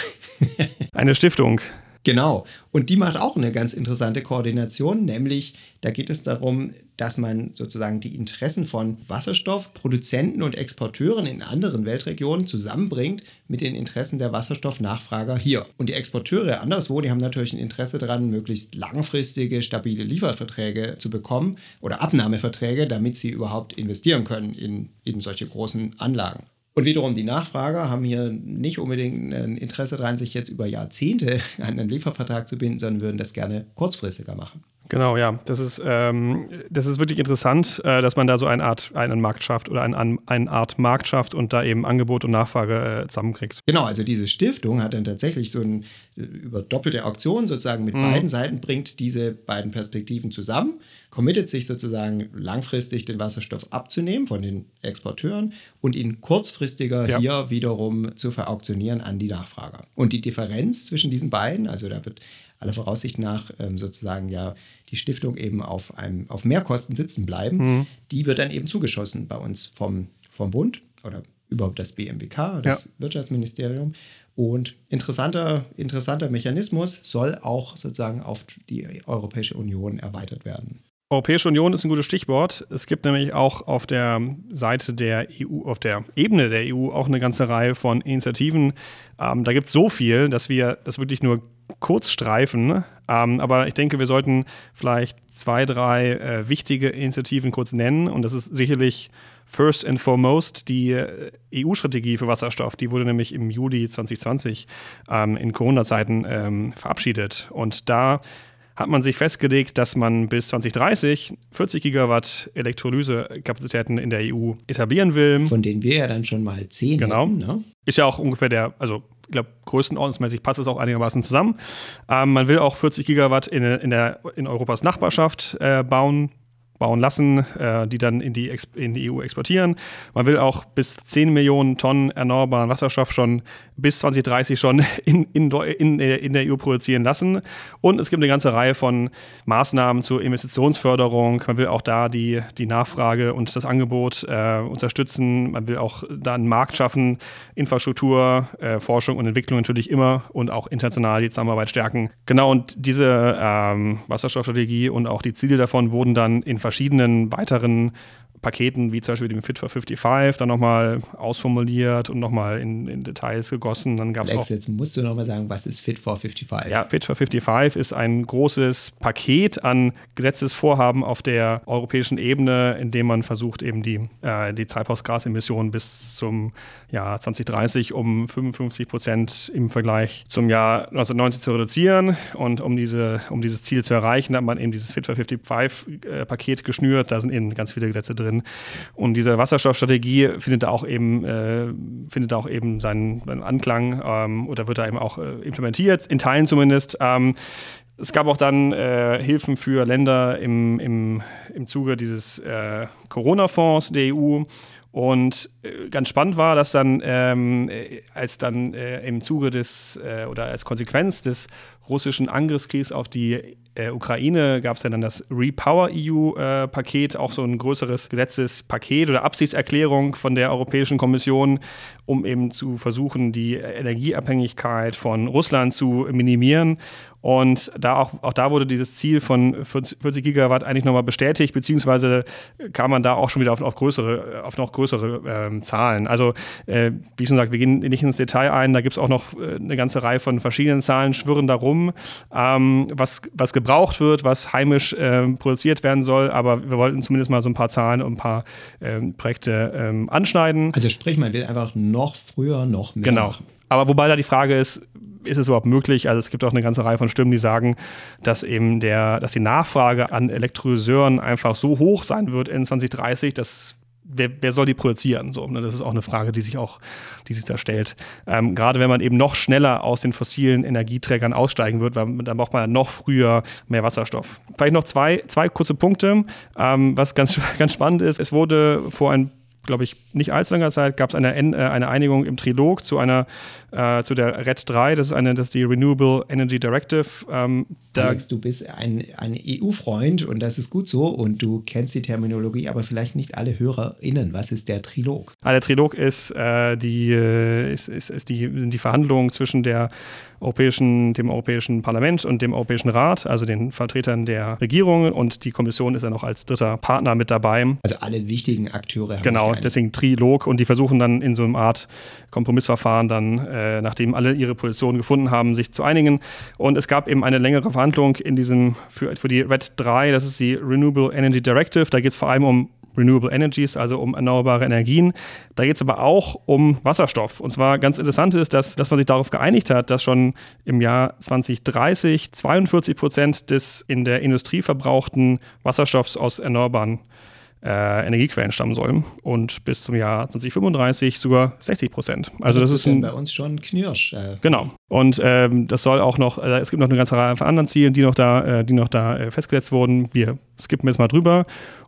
eine Stiftung.
Genau. Und die macht auch eine ganz interessante Koordination, nämlich da geht es darum, dass man sozusagen die Interessen von Wasserstoffproduzenten und Exporteuren in anderen Weltregionen zusammenbringt mit den Interessen der Wasserstoffnachfrager hier. Und die Exporteure anderswo, die haben natürlich ein Interesse daran, möglichst langfristige, stabile Lieferverträge zu bekommen oder Abnahmeverträge, damit sie überhaupt investieren können in, in solche großen Anlagen. Und wiederum die Nachfrager haben hier nicht unbedingt ein Interesse daran, sich jetzt über Jahrzehnte an einen Liefervertrag zu binden, sondern würden das gerne kurzfristiger machen.
Genau, ja. Das ist, ähm, das ist wirklich interessant, äh, dass man da so eine Art, einen Markt schafft oder ein, eine Art Markt schafft und da eben Angebot und Nachfrage äh, zusammenkriegt.
Genau, also diese Stiftung hat dann tatsächlich so ein über doppelte Auktion sozusagen mit mhm. beiden Seiten, bringt diese beiden Perspektiven zusammen, committet sich sozusagen langfristig den Wasserstoff abzunehmen von den Exporteuren und ihn kurzfristiger ja. hier wiederum zu verauktionieren an die Nachfrager. Und die Differenz zwischen diesen beiden, also da wird aller Voraussicht nach ähm, sozusagen ja die Stiftung eben auf, einem, auf Mehrkosten sitzen bleiben, mhm. die wird dann eben zugeschossen bei uns vom, vom Bund oder überhaupt das BMWK, das ja. Wirtschaftsministerium. Und interessanter, interessanter Mechanismus soll auch sozusagen auf die Europäische Union erweitert werden.
Europäische Union ist ein gutes Stichwort. Es gibt nämlich auch auf der Seite der EU, auf der Ebene der EU auch eine ganze Reihe von Initiativen. Ähm, da gibt es so viel, dass wir das wirklich nur kurz streifen. Ähm, aber ich denke, wir sollten vielleicht zwei, drei äh, wichtige Initiativen kurz nennen. Und das ist sicherlich first and foremost die äh, EU-Strategie für Wasserstoff. Die wurde nämlich im Juli 2020 ähm, in Corona-Zeiten ähm, verabschiedet. Und da hat man sich festgelegt, dass man bis 2030 40 Gigawatt Elektrolysekapazitäten in der EU etablieren will.
Von denen wir ja dann schon mal 10
genau.
Hätten, ne?
Ist ja auch ungefähr der, also ich glaube, größenordnungsmäßig passt es auch einigermaßen zusammen. Ähm, man will auch 40 Gigawatt in, in, der, in Europas Nachbarschaft äh, bauen bauen lassen, äh, die dann in die, in die EU exportieren. Man will auch bis 10 Millionen Tonnen erneuerbaren Wasserstoff schon bis 2030 schon in, in, in, in der EU produzieren lassen. Und es gibt eine ganze Reihe von Maßnahmen zur Investitionsförderung. Man will auch da die, die Nachfrage und das Angebot äh, unterstützen. Man will auch da einen Markt schaffen, Infrastruktur, äh, Forschung und Entwicklung natürlich immer und auch international die Zusammenarbeit stärken. Genau, und diese ähm, Wasserstoffstrategie und auch die Ziele davon wurden dann in verschiedenen weiteren Paketen, wie zum Beispiel dem Fit for 55, dann nochmal ausformuliert und nochmal in, in, Details gegossen. Dann gab's
Alex,
auch,
jetzt musst du nochmal sagen, was ist Fit for 55?
Ja, Fit for 55 ist ein großes Paket an Gesetzesvorhaben auf der europäischen Ebene, in dem man versucht, eben die, äh, die Treibhausgasemissionen bis zum Jahr 2030 um 55 Prozent im Vergleich zum Jahr 1990 zu reduzieren. Und um, diese, um dieses Ziel zu erreichen, hat man eben dieses Fit for 55-Paket äh, geschnürt. Da sind eben ganz viele Gesetze drin drin. Und diese Wasserstoffstrategie findet da auch eben, äh, findet auch eben seinen, seinen Anklang ähm, oder wird da eben auch äh, implementiert, in Teilen zumindest. Ähm, es gab auch dann äh, Hilfen für Länder im, im, im Zuge dieses äh, Corona-Fonds der EU Und äh, ganz spannend war, dass dann, ähm, äh, als dann äh, im Zuge des äh, oder als Konsequenz des russischen Angriffskriegs auf die äh, Ukraine gab es ja dann das Repower EU-Paket, äh, auch so ein größeres Gesetzespaket oder Absichtserklärung von der Europäischen Kommission, um eben zu versuchen, die Energieabhängigkeit von Russland zu minimieren. Und da auch, auch da wurde dieses Ziel von 40 Gigawatt eigentlich nochmal bestätigt, beziehungsweise kam man da auch schon wieder auf, auf größere, auf noch größere ähm, Zahlen. Also, äh, wie schon gesagt, wir gehen nicht ins Detail ein, da gibt es auch noch äh, eine ganze Reihe von verschiedenen Zahlen, schwirren darum, ähm, was, was gebraucht wird, was heimisch äh, produziert werden soll. Aber wir wollten zumindest mal so ein paar Zahlen und ein paar ähm, Projekte ähm, anschneiden.
Also sprich, man will einfach noch früher noch mehr.
Genau. Aber wobei da die Frage ist, ist es überhaupt möglich? Also es gibt auch eine ganze Reihe von Stimmen, die sagen, dass eben der, dass die Nachfrage an Elektrolyseuren einfach so hoch sein wird in 2030, dass Wer, wer, soll die produzieren? So, ne? Das ist auch eine Frage, die sich auch, die sich da stellt. Ähm, gerade wenn man eben noch schneller aus den fossilen Energieträgern aussteigen wird, weil dann braucht man noch früher mehr Wasserstoff. Vielleicht noch zwei, zwei kurze Punkte, ähm, was ganz, ganz spannend ist. Es wurde vor ein glaube ich, nicht allzu langer Zeit gab es eine, äh, eine Einigung im Trilog zu einer äh, zu der RED 3, das ist eine, das ist die Renewable Energy Directive. Ähm,
Alex, du bist ein, ein EU-Freund und das ist gut so und du kennst die Terminologie, aber vielleicht nicht alle HörerInnen. Was ist der Trilog?
Ah, der Trilog ist, äh, die, äh, ist, ist, ist die, sind die Verhandlungen zwischen der Europäischen, dem Europäischen Parlament und dem Europäischen Rat, also den Vertretern der Regierungen und die Kommission ist ja noch als dritter Partner mit dabei.
Also alle wichtigen Akteure. Haben
genau, deswegen Trilog und die versuchen dann in so einer Art Kompromissverfahren dann, äh, nachdem alle ihre Position gefunden haben, sich zu einigen. Und es gab eben eine längere Verhandlung in diesem für, für die RED 3, das ist die Renewable Energy Directive. Da geht es vor allem um Renewable Energies, also um erneuerbare Energien. Da geht es aber auch um Wasserstoff. Und zwar ganz interessant ist, dass, dass man sich darauf geeinigt hat, dass schon im Jahr 2030 42 Prozent des in der Industrie verbrauchten Wasserstoffs aus erneuerbaren äh, Energiequellen stammen sollen und bis zum Jahr 2035 sogar 60 Prozent.
Also das, das ist ein, bei uns schon Knirsch.
Äh. Genau. Und ähm, das soll auch noch, äh, es gibt noch eine ganze Reihe von anderen Zielen, die noch da, äh, die noch da äh, festgesetzt wurden. Wir skippen jetzt mal drüber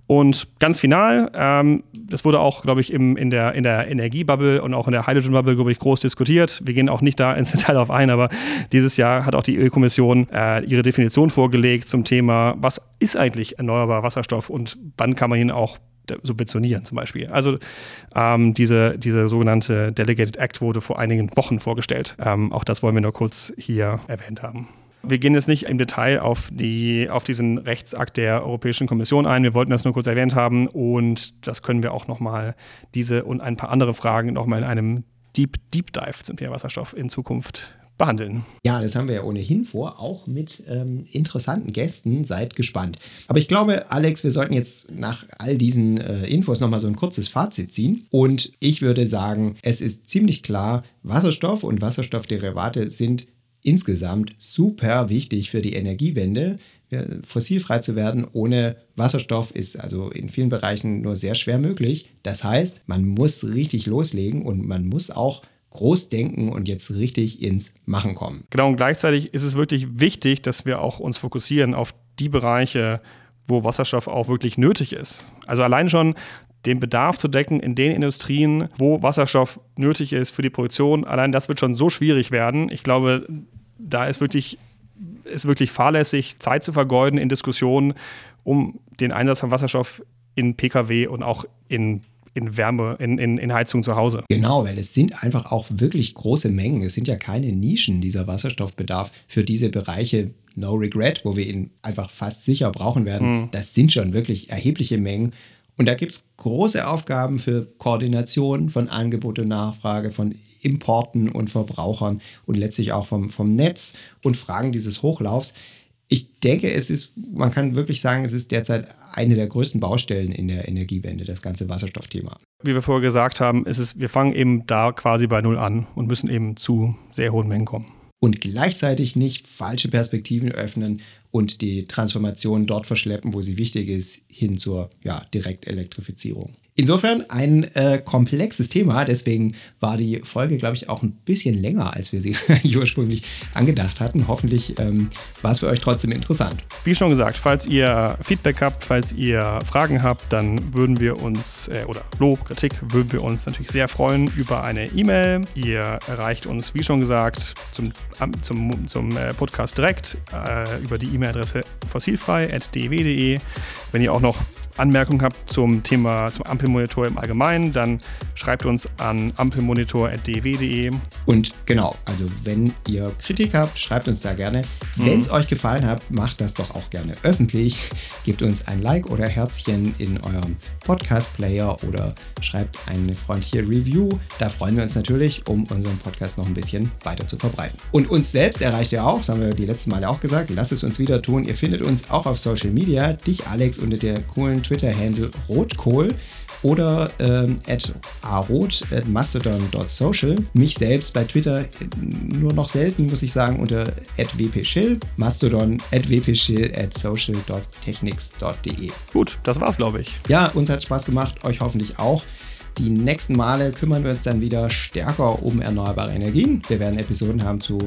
und ganz final, ähm, das wurde auch, glaube ich, im, in, der, in der Energiebubble und auch in der Hydrogen-Bubble, glaube ich, groß diskutiert. Wir gehen auch nicht da ins Detail auf ein, aber dieses Jahr hat auch die EU-Kommission äh, ihre Definition vorgelegt zum Thema, was ist eigentlich erneuerbarer Wasserstoff und wann kann man ihn auch subventionieren zum Beispiel. Also ähm, diese, diese sogenannte Delegated Act wurde vor einigen Wochen vorgestellt. Ähm, auch das wollen wir nur kurz hier erwähnt haben. Wir gehen jetzt nicht im Detail auf, die, auf diesen Rechtsakt der Europäischen Kommission ein. Wir wollten das nur kurz erwähnt haben und das können wir auch nochmal, diese und ein paar andere Fragen nochmal in einem Deep, Deep Dive zum Thema Wasserstoff in Zukunft behandeln.
Ja, das haben wir ja ohnehin vor, auch mit ähm, interessanten Gästen. Seid gespannt. Aber ich glaube, Alex, wir sollten jetzt nach all diesen äh, Infos nochmal so ein kurzes Fazit ziehen. Und ich würde sagen, es ist ziemlich klar, Wasserstoff und Wasserstoffderivate sind insgesamt super wichtig für die Energiewende. Fossilfrei zu werden ohne Wasserstoff ist also in vielen Bereichen nur sehr schwer möglich. Das heißt, man muss richtig loslegen und man muss auch groß denken und jetzt richtig ins Machen kommen.
Genau, und gleichzeitig ist es wirklich wichtig, dass wir auch uns fokussieren auf die Bereiche, wo Wasserstoff auch wirklich nötig ist. Also allein schon den Bedarf zu decken in den Industrien, wo Wasserstoff nötig ist für die Produktion. Allein das wird schon so schwierig werden. Ich glaube, da ist wirklich, ist wirklich fahrlässig, Zeit zu vergeuden in Diskussionen um den Einsatz von Wasserstoff in Pkw und auch in in Wärme, in, in, in Heizung zu Hause.
Genau, weil es sind einfach auch wirklich große Mengen. Es sind ja keine Nischen, dieser Wasserstoffbedarf für diese Bereiche No Regret, wo wir ihn einfach fast sicher brauchen werden. Mhm. Das sind schon wirklich erhebliche Mengen. Und da gibt es große Aufgaben für Koordination von Angebot und Nachfrage, von Importen und Verbrauchern und letztlich auch vom, vom Netz und Fragen dieses Hochlaufs. Ich denke, es ist, man kann wirklich sagen, es ist derzeit eine der größten Baustellen in der Energiewende, das ganze Wasserstoffthema.
Wie wir vorher gesagt haben, ist es, wir fangen eben da quasi bei Null an und müssen eben zu sehr hohen Mengen kommen
und gleichzeitig nicht falsche Perspektiven öffnen und die Transformation dort verschleppen, wo sie wichtig ist, hin zur ja, Direktelektrifizierung. Insofern ein äh, komplexes Thema, deswegen war die Folge, glaube ich, auch ein bisschen länger, als wir sie ursprünglich angedacht hatten. Hoffentlich ähm, war es für euch trotzdem interessant.
Wie schon gesagt, falls ihr Feedback habt, falls ihr Fragen habt, dann würden wir uns, äh, oder Lob, Kritik, würden wir uns natürlich sehr freuen über eine E-Mail. Ihr erreicht uns, wie schon gesagt, zum, zum, zum äh, Podcast direkt äh, über die E-Mail-Adresse fossilfrei.dw.de. Wenn ihr auch noch Anmerkungen habt zum Thema, zum Ampelmonitor im Allgemeinen, dann schreibt uns an ampelmonitor.dw.de.
Und genau, also wenn ihr Kritik habt, schreibt uns da gerne. Mhm. Wenn es euch gefallen hat, macht das doch auch gerne öffentlich. Gebt uns ein Like oder Herzchen in eurem Podcast-Player oder schreibt eine freundliche Review. Da freuen wir uns natürlich, um unseren Podcast noch ein bisschen weiter zu verbreiten. Und uns selbst erreicht ihr auch, das haben wir die letzten Male auch gesagt, lasst es uns wieder tun. Ihr findet uns auch auf Social Media. Dich, Alex, unter der coolen Twitter-Handle Rotkohl oder ähm, at arot at mastodon.social. Mich selbst bei Twitter äh, nur noch selten, muss ich sagen, unter at wpschill, mastodon at wpschill at social.technics.de.
Gut, das war's, glaube ich.
Ja, uns hat Spaß gemacht, euch hoffentlich auch. Die nächsten Male kümmern wir uns dann wieder stärker um erneuerbare Energien. Wir werden Episoden haben zu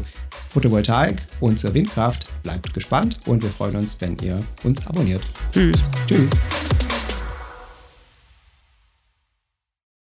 Photovoltaik und zur Windkraft. Bleibt gespannt und wir freuen uns, wenn ihr uns abonniert.
Tschüss.
Tschüss.